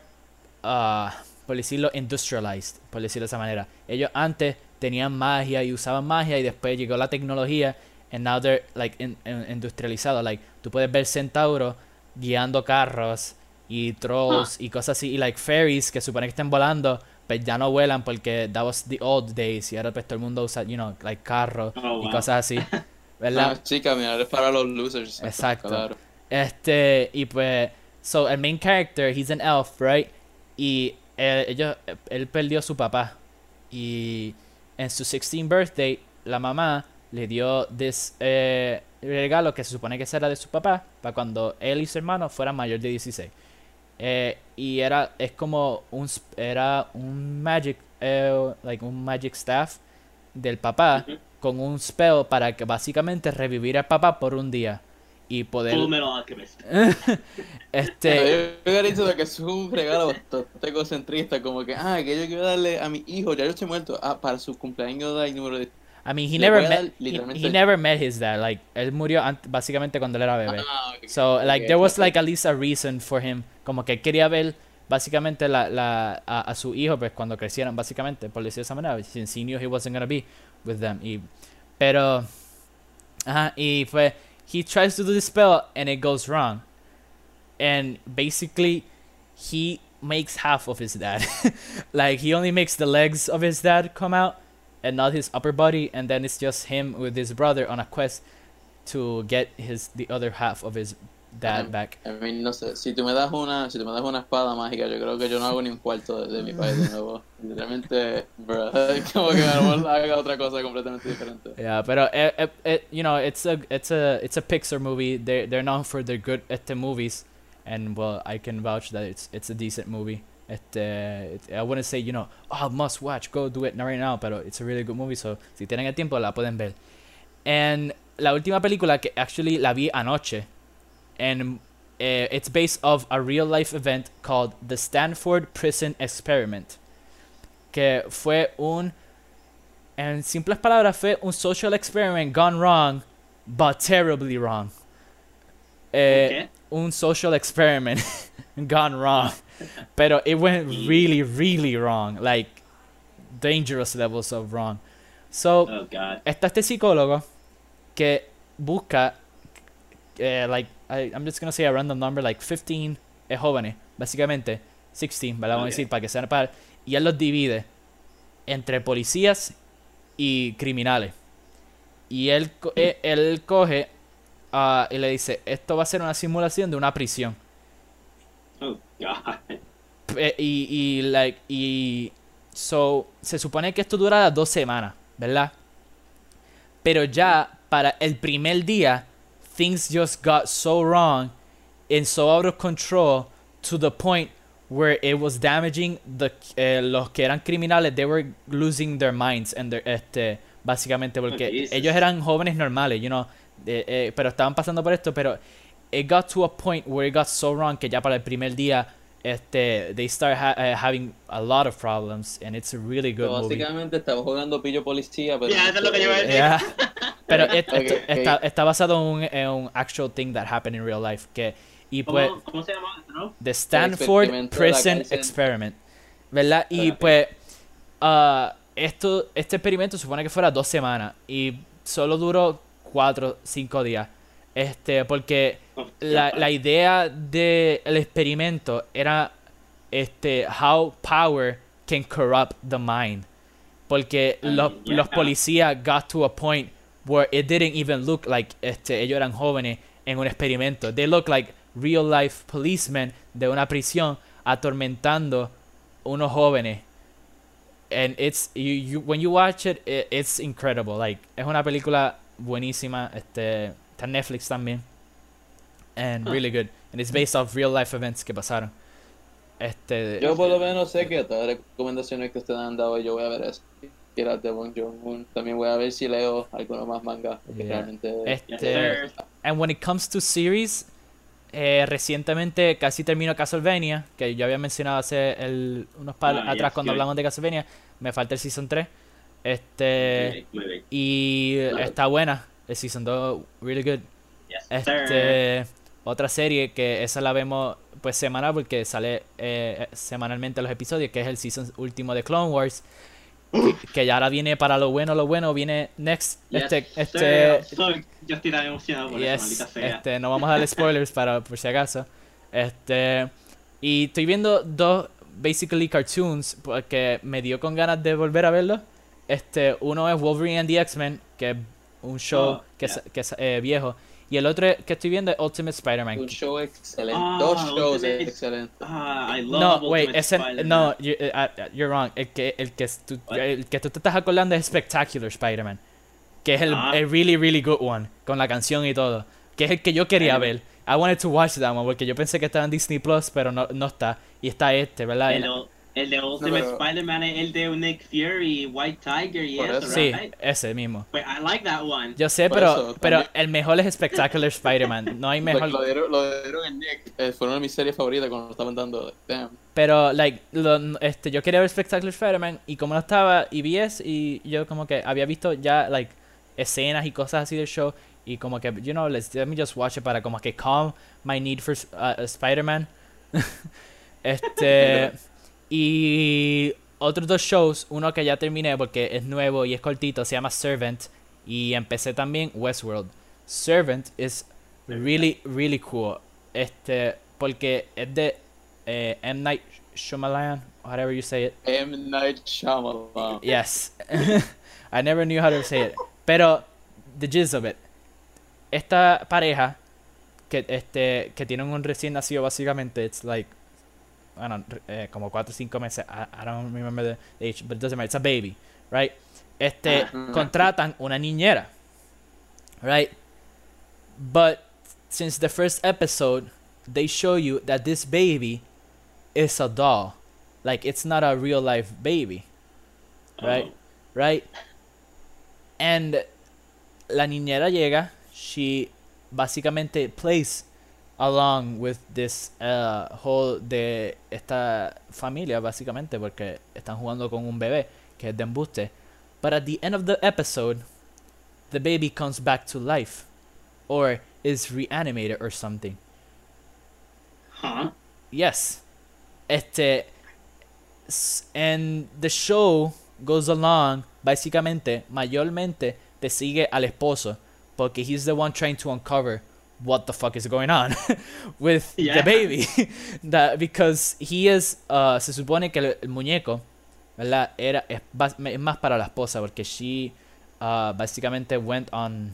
uh, por decirlo, industrialized, por decirlo de esa manera. Ellos antes tenían magia y usaban magia y después llegó la tecnología and now they're like in, in- industrializados. Like, tú puedes ver centauros guiando carros y trolls y cosas así y like fairies que supone que estén volando, pero ya no vuelan porque that was the old days y ahora pues todo el mundo usa, you know, like carros Oh, y cosas así. ¿Verdad? Ah, chica, mira, es para los losers. Exacto. Claro. Este, y pues, so el main character, he's an elf, right? Y él, ellos, él perdió a su papá. Y en su 16th birthday, la mamá le dio this eh, regalo que se supone que será de su papá, para cuando él y su hermano fueran mayor de 16. Eh, y era, es como un, era un magic, eh, like un magic staff del papá con un spell para que básicamente revivir al papá por un día y poder Full Metal Alchemist. este Yo hubiera dicho de que es un regalo bastante egocentrista, como que, ah, que yo quiero darle a mi hijo, ya yo estoy muerto, ah, para su cumpleaños de número de... I mean he Le never met he, literalmente- he never met his dad like él murió básicamente cuando él era bebé. Ah, ok, so like ok, there was like at least a reason for him como que quería ver básicamente la, la a, a su hijo pues cuando crecieran básicamente por decirlo de esa manera since he knew he wasn't gonna be with them. Y pero ajá y fue he tries to do the spell and it goes wrong. And basically he makes half of his dad. Like he only makes the legs of his dad come out and not his upper body. And then it's just him with his brother on a quest to get his the other half of his dad back. I mean, no sé, si tú me das una, si tú me das una espada mágica, yo creo que yo no hago ni un cuarto de, de mi país de nuevo. Literalmente, bro, como que haga otra cosa completamente diferente. yeah pero it, it, it, you know it's a it's a it's a Pixar movie. They they're known for their good este movies. And well I can vouch that it's it's a decent movie. Este it- I wouldn't say you know oh must watch go do it right now pero it's a really good movie so si tienen el tiempo la pueden ver. And la última película que actually la vi anoche and uh, it's based off a real life event called the Stanford Prison Experiment que fue un en simples palabras fue un social experiment gone wrong but terribly wrong. Eh, un social experiment gone wrong pero it went really really wrong like dangerous levels of wrong. So Oh está este psicólogo que busca eh, like I, I'm just gonna say a random number like 15 eh, jóvenes básicamente 16 ¿verdad? vamos a decir para que sean par y él los divide entre policías y criminales y él eh, él coge ah, y le dice esto va a ser una simulación de una prisión Oh God. eh, y, y like y so se supone que esto durará dos semanas verdad pero ya para el primer día things just got so wrong and so out of control to the point where it was damaging the eh, los que eran criminales they were losing their minds and their este básicamente porque ellos eran jóvenes normales you know eh, eh, pero estaban pasando por esto pero it got to a point where it got so wrong que ya para el primer día este they start ha- eh, having a lot of problems and it's a really good So, movie básicamente estaba jugando pillo policía, pero... Eso es lo que yo iba a decir. Yeah. Pero et- Ok, esto- ok. Está, está basado en un, en un actual thing that happened in real life. Que, y pues, ¿Cómo, ¿Cómo se llama esto, no? The Stanford Prison. Experiment. ¿Verdad? Y pues, ah, esto, este experimento supone que fuera dos semanas y solo duró cuatro, cinco días. Este, porque la, la idea del experimento era este how power can corrupt the mind. Porque Ah, los, yeah. los policías got to a point where it didn't even look like este, ellos eran jóvenes en un experimento. They look like real life policemen de una prisión atormentando unos jóvenes. And it's you, you when you watch it, it, it's incredible. Like es una película buenísima. Este está en Netflix también. And Huh. really good. And it's based off real life events que pasaron. Este Yo por lo menos sé que todas las recomendaciones que ustedes han dado, yo voy a ver eso. Y las de Bong Joon-ho. También voy a ver si leo alguno más manga. Porque Yeah. realmente... Este. And when it comes to series, eh, recientemente casi termino Castlevania, que yo había mencionado hace el, unos par Ah, atrás yes, cuando hablamos de Castlevania. Me falta el Season 3. Este, y está buena. El Season 2, really good. Yes, sir. Este, otra serie que esa la vemos pues semanal porque sale eh, semanalmente los episodios, que es el season último de Clone Wars. Que, que ya ahora viene para lo bueno, lo bueno, viene next. Yes, este, este, yo estoy tan emocionado por eso, Yes, maldita sea. este, no vamos a dar spoilers para por si acaso. Este, y estoy viendo dos basically cartoons porque me dio con ganas de volver a verlos. Este, uno es Wolverine and the X-Men, que es un show Oh, que, yeah. es, que es eh, viejo. Y el otro que estoy viendo es Ultimate Spider-Man. Un show excelente. Ah, Dos shows Ultimate- excelentes. Ah, I love No, Ultimate wait, ese, Spider-Man. no, you, ah, you're wrong. El que, el que tú, el que tú te estás acordando es Spectacular Spider-Man, que es el, Ah. el really really good one con la canción y todo, que es el que yo quería ver. I wanted to watch that one porque yo pensé que estaba en Disney Plus, pero no, no está y está este, ¿verdad? El, el de Ultimate pero- Spider-Man es el de Nick Fury, White Tiger y eso, eso. sí, right? ese mismo. Pues I like that one. Yo sé, Por pero eso, pero el mejor es Spectacular Spider-Man. No hay mejor. Lo dieron, lo dieron en Nick. Eh, fue una de mis series favoritas cuando lo estaban dando. Damn. Pero, like, lo- este, yo quería ver Spectacular Spider-Man y como no estaba, y vi es, y yo como que había visto ya, like, escenas y cosas así del show, y como que, you know, let's, let me just watch it para como que calm my need for uh, Spider-Man. este, y otros dos shows, uno que ya terminé porque es nuevo y es cortito, se llama Servant, y empecé también Westworld. Servant is really, really cool. Este, porque es de eh, M. Night Shyamalan, whatever you say it. M. Night Shyamalan. Yes. I never knew how to say it. Pero, the gist of it. Esta pareja, que, este, que tienen un recién nacido básicamente, it's like, eh, como 4 o 5 meses, I, I don't remember the age, but it doesn't matter, it's a baby, right? Este, Ajá. contratan una niñera, right? But, since the first episode, they show you that this baby is a doll. Like, it's not a real life baby right? Right? And la niñera llega, she básicamente plays along with this uh, whole de esta familia básicamente porque están jugando con un bebé que es de embuste. But at the end of the episode, the baby comes back to life or is reanimated or something. Huh? Yes. Este. And the show goes along, básicamente, mayormente, te sigue al esposo. Porque he's the one trying to uncover what the fuck is going on with the baby. that, because he is. uh, se supone que el, el muñeco, ¿verdad? Era, es, más para la esposa. Porque she uh, básicamente went on.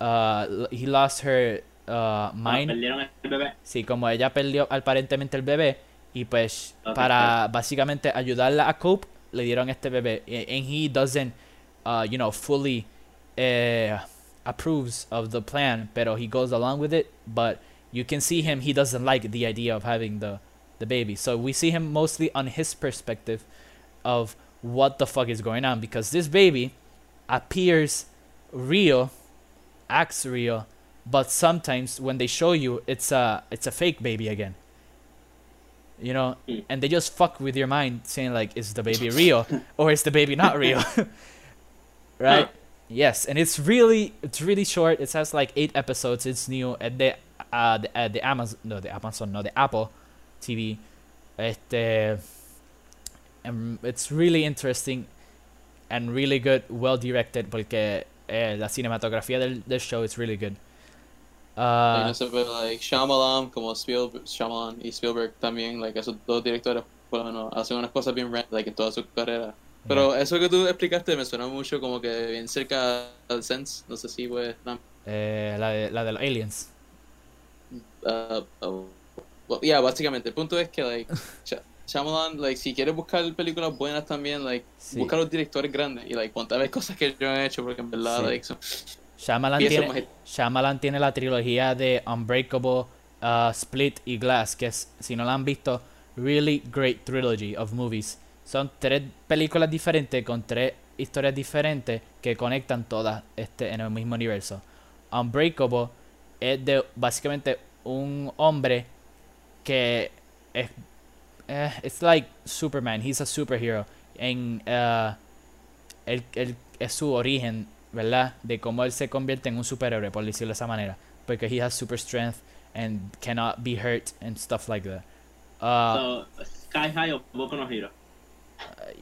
Uh, he lost her uh, mind. Perdieron el bebé. Sí, como ella perdió aparentemente el bebé y pues para básicamente ayudarla a cope le dieron este bebé y- and he doesn't uh, you know fully eh, approves of the plan pero he goes along with it but you can see him he doesn't like the idea of having the the baby. So we see him mostly on his perspective of what the fuck is going on because this baby appears real acts real but sometimes when they show you it's a it's a fake baby again. You know? Mm. and they just fuck with your mind saying like is the baby real or is the baby not real? Right yes and it's really it's really short it has like eight episodes it's new at the uh the, uh, the amazon no the amazon no the apple tv este it's really interesting and really good, well directed, porque eh, la cinematografía del, del show is really good. Y Uh, no sé, pero like Shyamalan como Spielberg, Shyamalan y Spielberg también, like esos dos directores, menos, hacen unas cosas bien random, like en toda su carrera. Pero eso que tú explicaste me suena mucho como que bien cerca al Sense, no sé si pues, no, eh, la, de, la de los aliens. uh, well, yeah, básicamente, el punto es que like Shy- Shyamalan, like si quieres buscar películas buenas también, like Sí. busca los directores grandes y like ponte a ver cosas que ellos han hecho porque en verdad Sí. like son Shyamalan tiene, Shyamalan tiene la trilogía de Unbreakable, uh, Split y Glass, que es, si no la han visto, really great trilogy of movies. Son tres películas diferentes con tres historias diferentes que conectan todas este, en el mismo universo. Unbreakable es de básicamente un hombre que es eh, it's like Superman, he's a superhero. En uh, él, él- es su origen, ¿verdad? De cómo él se convierte en un superhéroe, por decirlo de esa manera. Porque he has super strength and cannot be hurt and stuff like that. Uh, So, Sky High o Boku no Hero.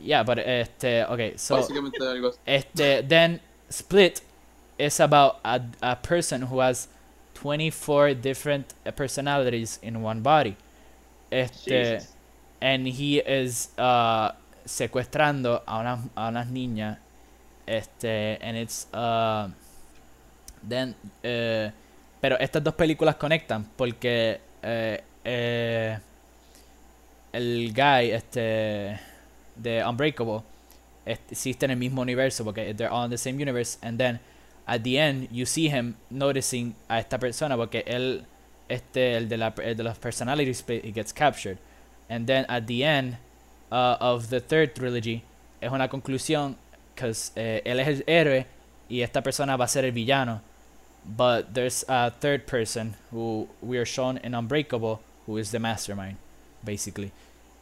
Yeah, but este, okay, so básicamente algo así. este, then Split is about a, a person who has 24 different personalities in one body. Este, Jesus. and he is uh, secuestrando a unas, a unas niñas este and it's uh, then eh, pero estas dos películas conectan porque eh, eh, el guy este de Unbreakable este, existe en el mismo universo porque they're all in the same universe and then at the end you see him noticing a esta persona porque él este el de la el de los personality he gets captured. And then at the end uh, of the third trilogy es una conclusión because él es el héroe y esta persona va a ser el villano. But there's a third person who we are shown in Unbreakable who is the mastermind basically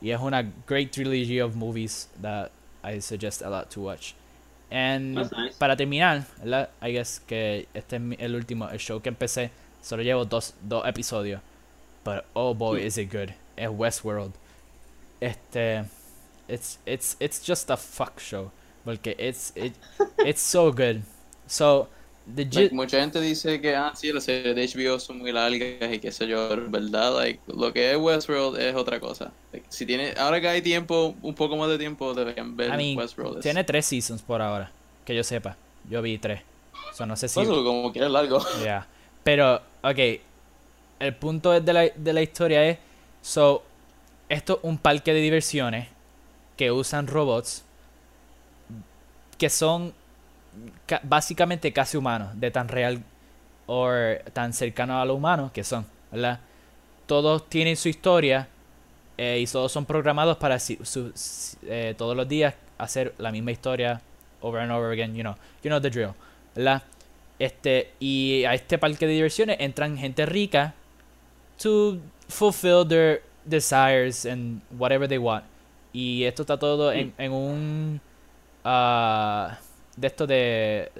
y es great trilogy of movies that I suggest a lot to watch and nice. para terminar ¿verdad? I guess que este es el último el show que empecé solo llevo dos, dos episodios but oh boy Hmm. is it good es Westworld este it's it's it's just a fuck show porque it's it it's so good so Like, mucha gente dice que ah, sí, las series de HBO son muy largas y qué sé yo, verdad, like, lo que es Westworld es otra cosa. Like, si tiene, ahora que hay tiempo, un poco más de tiempo, deberían ver I mean, Westworld. Es- tiene tres seasons por ahora que yo sepa yo vi tres so no sé si Eso, como quiera es largo. Yeah. Pero, ok. El punto es de la, de la historia es. So, esto es un parque de diversiones que usan robots que son ca- básicamente casi humanos, de tan real o tan cercanos a lo humano que son, ¿verdad? Todos tienen su historia eh, y todos son programados para si- su- eh, todos los días hacer la misma historia over and over again, you know, you know the drill, ¿verdad? Este, y a este parque de diversiones entran gente rica to fulfill their desires and whatever they want. Y esto está todo en, en un ah, de esto de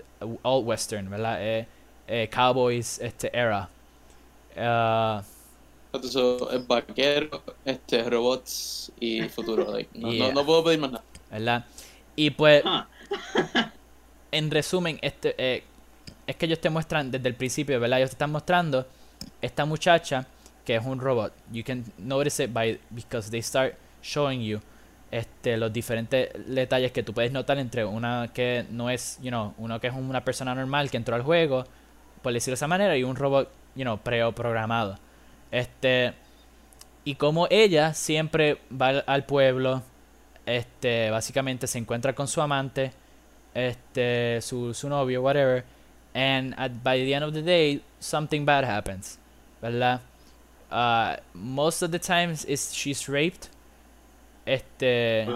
old western, ¿verdad? Eh, eh, cowboys este era. Ah, Entonces, es vaquero, este, robots y futuro. Like, no, no- no puedo pedir más nada. ¿verdad? Y pues Huh. en resumen, este eh, es que ellos te muestran desde el principio, ¿verdad? Ellos te están mostrando esta muchacha que es un robot. You can notice it by because they start showing you este los diferentes detalles que tú puedes notar entre una que no es, you know, uno que es una persona normal que entró al juego, por decirlo de esa manera, y un robot, you know, preprogramado. Este y como ella siempre va al- pueblo, este básicamente se encuentra con su amante este su, su novio whatever and at, by the end of the day something bad happens verdad uh, most of the times is she's raped este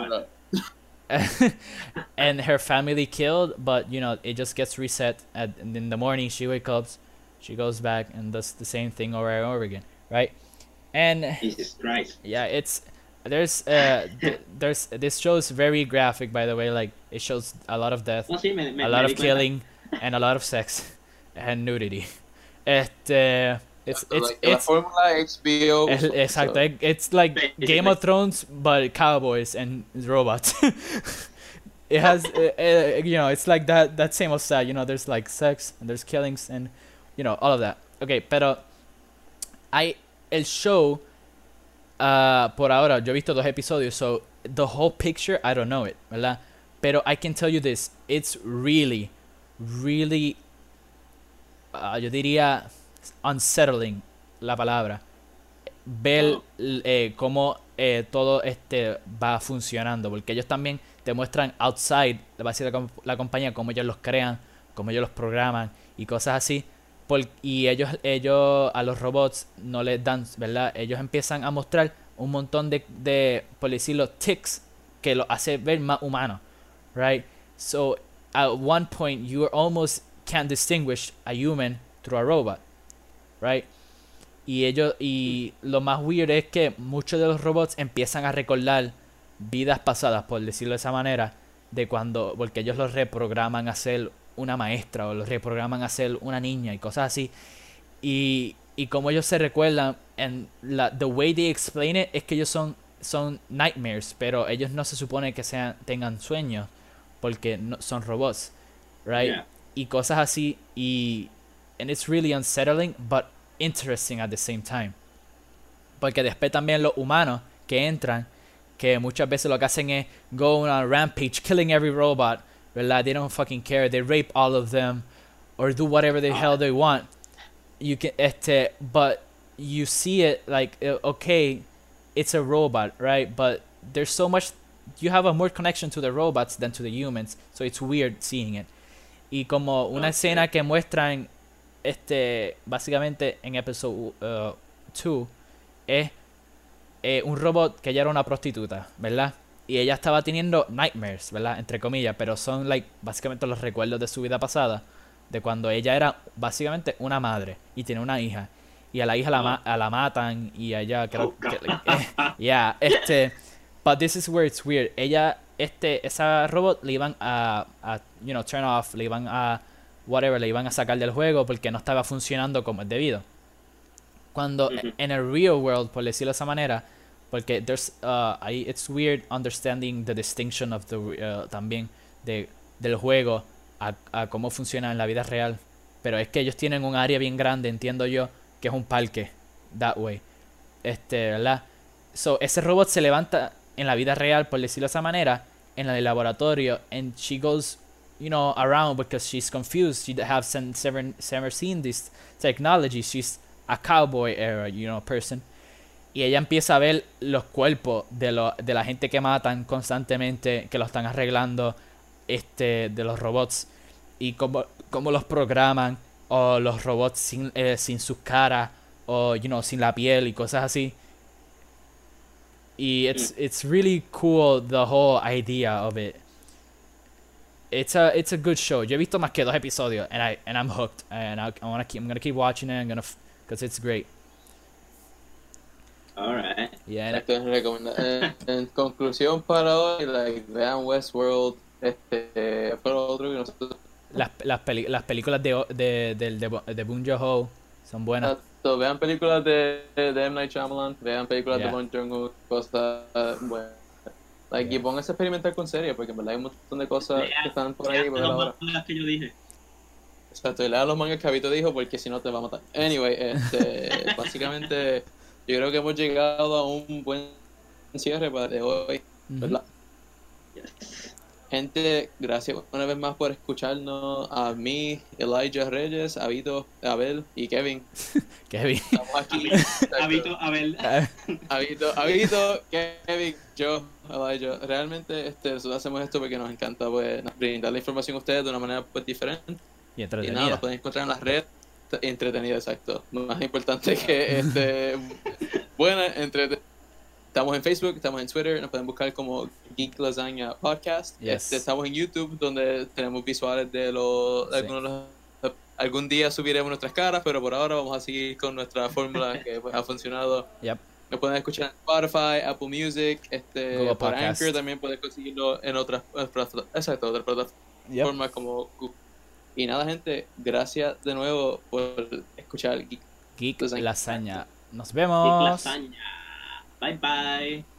and her family killed but you know it just gets reset at, and in the morning. She wakes up she goes back and does the same thing over and over again right? And Jesus Christ. yeah it's there's uh th- there's this show is very graphic by the way like it shows a lot of death No, sí, me, me, a lot of killing and a lot of sex and nudity. Este it's it's like, it's fórmula HBO. es- exacto so, it's like Basically. Game of Thrones but cowboys and robots it has uh, uh, you know it's like that that same old style you know there's like sex and there's killings and you know all of that okay pero I el show uh, por ahora yo he visto dos episodios so the whole picture I don't know it verdad pero I can tell you this it's really really uh, yo diría unsettling la palabra. Ver eh, cómo eh, todo este va funcionando porque ellos también te muestran outside la la, com- la compañía cómo ellos los crean cómo ellos los programan y cosas así y ellos ellos a los robots no les dan verdad ellos empiezan a mostrar un montón de, de por decirlo tics que lo hace ver más humano right so at one point you almost can't distinguish a human through a robot right y ellos y lo más weird es que muchos de los robots empiezan a recordar vidas pasadas por decirlo de esa manera de cuando porque ellos los reprograman a ser una maestra o los reprograman a ser una niña y cosas así. Y y como ellos se recuerdan en la the way they explain it es que ellos son son nightmares pero ellos no se supone que sean tengan sueños porque no, son robots right Yeah. y cosas así y and it's really unsettling but interesting at the same time. Porque después también los humanos que entran que muchas veces lo que hacen es go on a rampage killing every robot verdad? They don't fucking care. They rape all of them or do whatever the hell they want. You can este but you see it like uh, okay it's a robot right? But there's so much you have a more connection to the robots than to the humans. So it's weird seeing it. Y como una Okay. escena que muestran este básicamente en episodio 2 es eh, un robot que ella era una prostituta verdad y ella estaba teniendo nightmares verdad entre comillas pero son like básicamente los recuerdos de su vida pasada de cuando ella era básicamente una madre y tiene una hija. Y a la hija la, ma- a la matan y a ella creo Oh, que eh, yeah este but this is where it's weird. Ella este esa robot le iban a, a you know turn off le iban a whatever le iban a sacar del juego porque no estaba funcionando como es debido. Cuando en el real world por decirlo de esa manera porque there's uh, ahí it's weird understanding the distinction of the uh, también de del juego a, a cómo funciona en la vida real. Pero es que ellos tienen un área bien grande entiendo yo que es un parque that way. Este verdad so ese robot se levanta en la vida real por decirlo de esa manera en el laboratorio and she goes you know around because she's confused. She has never, never seen this technology. She's a cowboy era you know person. Y ella empieza a ver los cuerpos de, lo- de la gente que matan constantemente, que lo están arreglando, este, de los robots, y cómo, cómo los programan, o los robots sin, eh, sin sus caras, o, you know, sin la piel y cosas así. Y it's, it's really cool the whole idea of it. It's a, it's a good show. Yo he visto más que dos episodios, and, I, and I'm hooked, and I, I wanna keep, I'm gonna keep watching it, I'm gonna, because it's great. Alright. Yeah, and eh, en conclusión para hoy, like, vean Westworld, este, lo otro que nosotros Las, las, peli- las películas de, de, del- de, Bo- de Bong Joon-ho son buenas. Exacto, vean películas de, de M. Night Shyamalan, vean películas Yeah. de Bong Joon-ho, cosas buenas. Like. Y pónganse a experimentar con series, porque en verdad hay un montón de cosas Lea- que están por lea ahí por los ahora. mangas que yo dije. Exacto, y lea los mangas que Habito dijo, porque si no te va a matar. Anyway, este, básicamente, yo creo que hemos llegado a un buen cierre para de hoy, Ujú. ¿verdad? Yes. Gente, gracias una vez más por escucharnos a mí, Elijah Reyes, Abito, Abel y Kevin. Kevin. Estamos aquí. Habito, a ver, Abito, Abito, Kevin, yo, Elijah. Realmente este, nosotros hacemos esto porque nos encanta pues, brindar la información a ustedes de una manera pues, diferente. y Y nada, entretenida. nos pueden encontrar en las redes. Entretenida, exacto. Más importante que este, buena, entretenida. Estamos en Facebook, estamos en Twitter, nos pueden buscar como Geek Lasagna Podcast. Yes. Este, estamos en YouTube, donde tenemos visuales de los, de Sí. algunos de los- Algún día subiremos nuestras caras, pero por ahora vamos a seguir con nuestra fórmula que pues, ha funcionado. Yep. Nos pueden escuchar en Spotify, Apple Music, este, Google por Podcast. Anchor también pueden conseguirlo en otras, exacto, otras plataformas Yep. como Google. Y nada, gente, gracias de nuevo por escuchar Geek Geek Lasaña. Nos vemos. lasaña. 拜拜。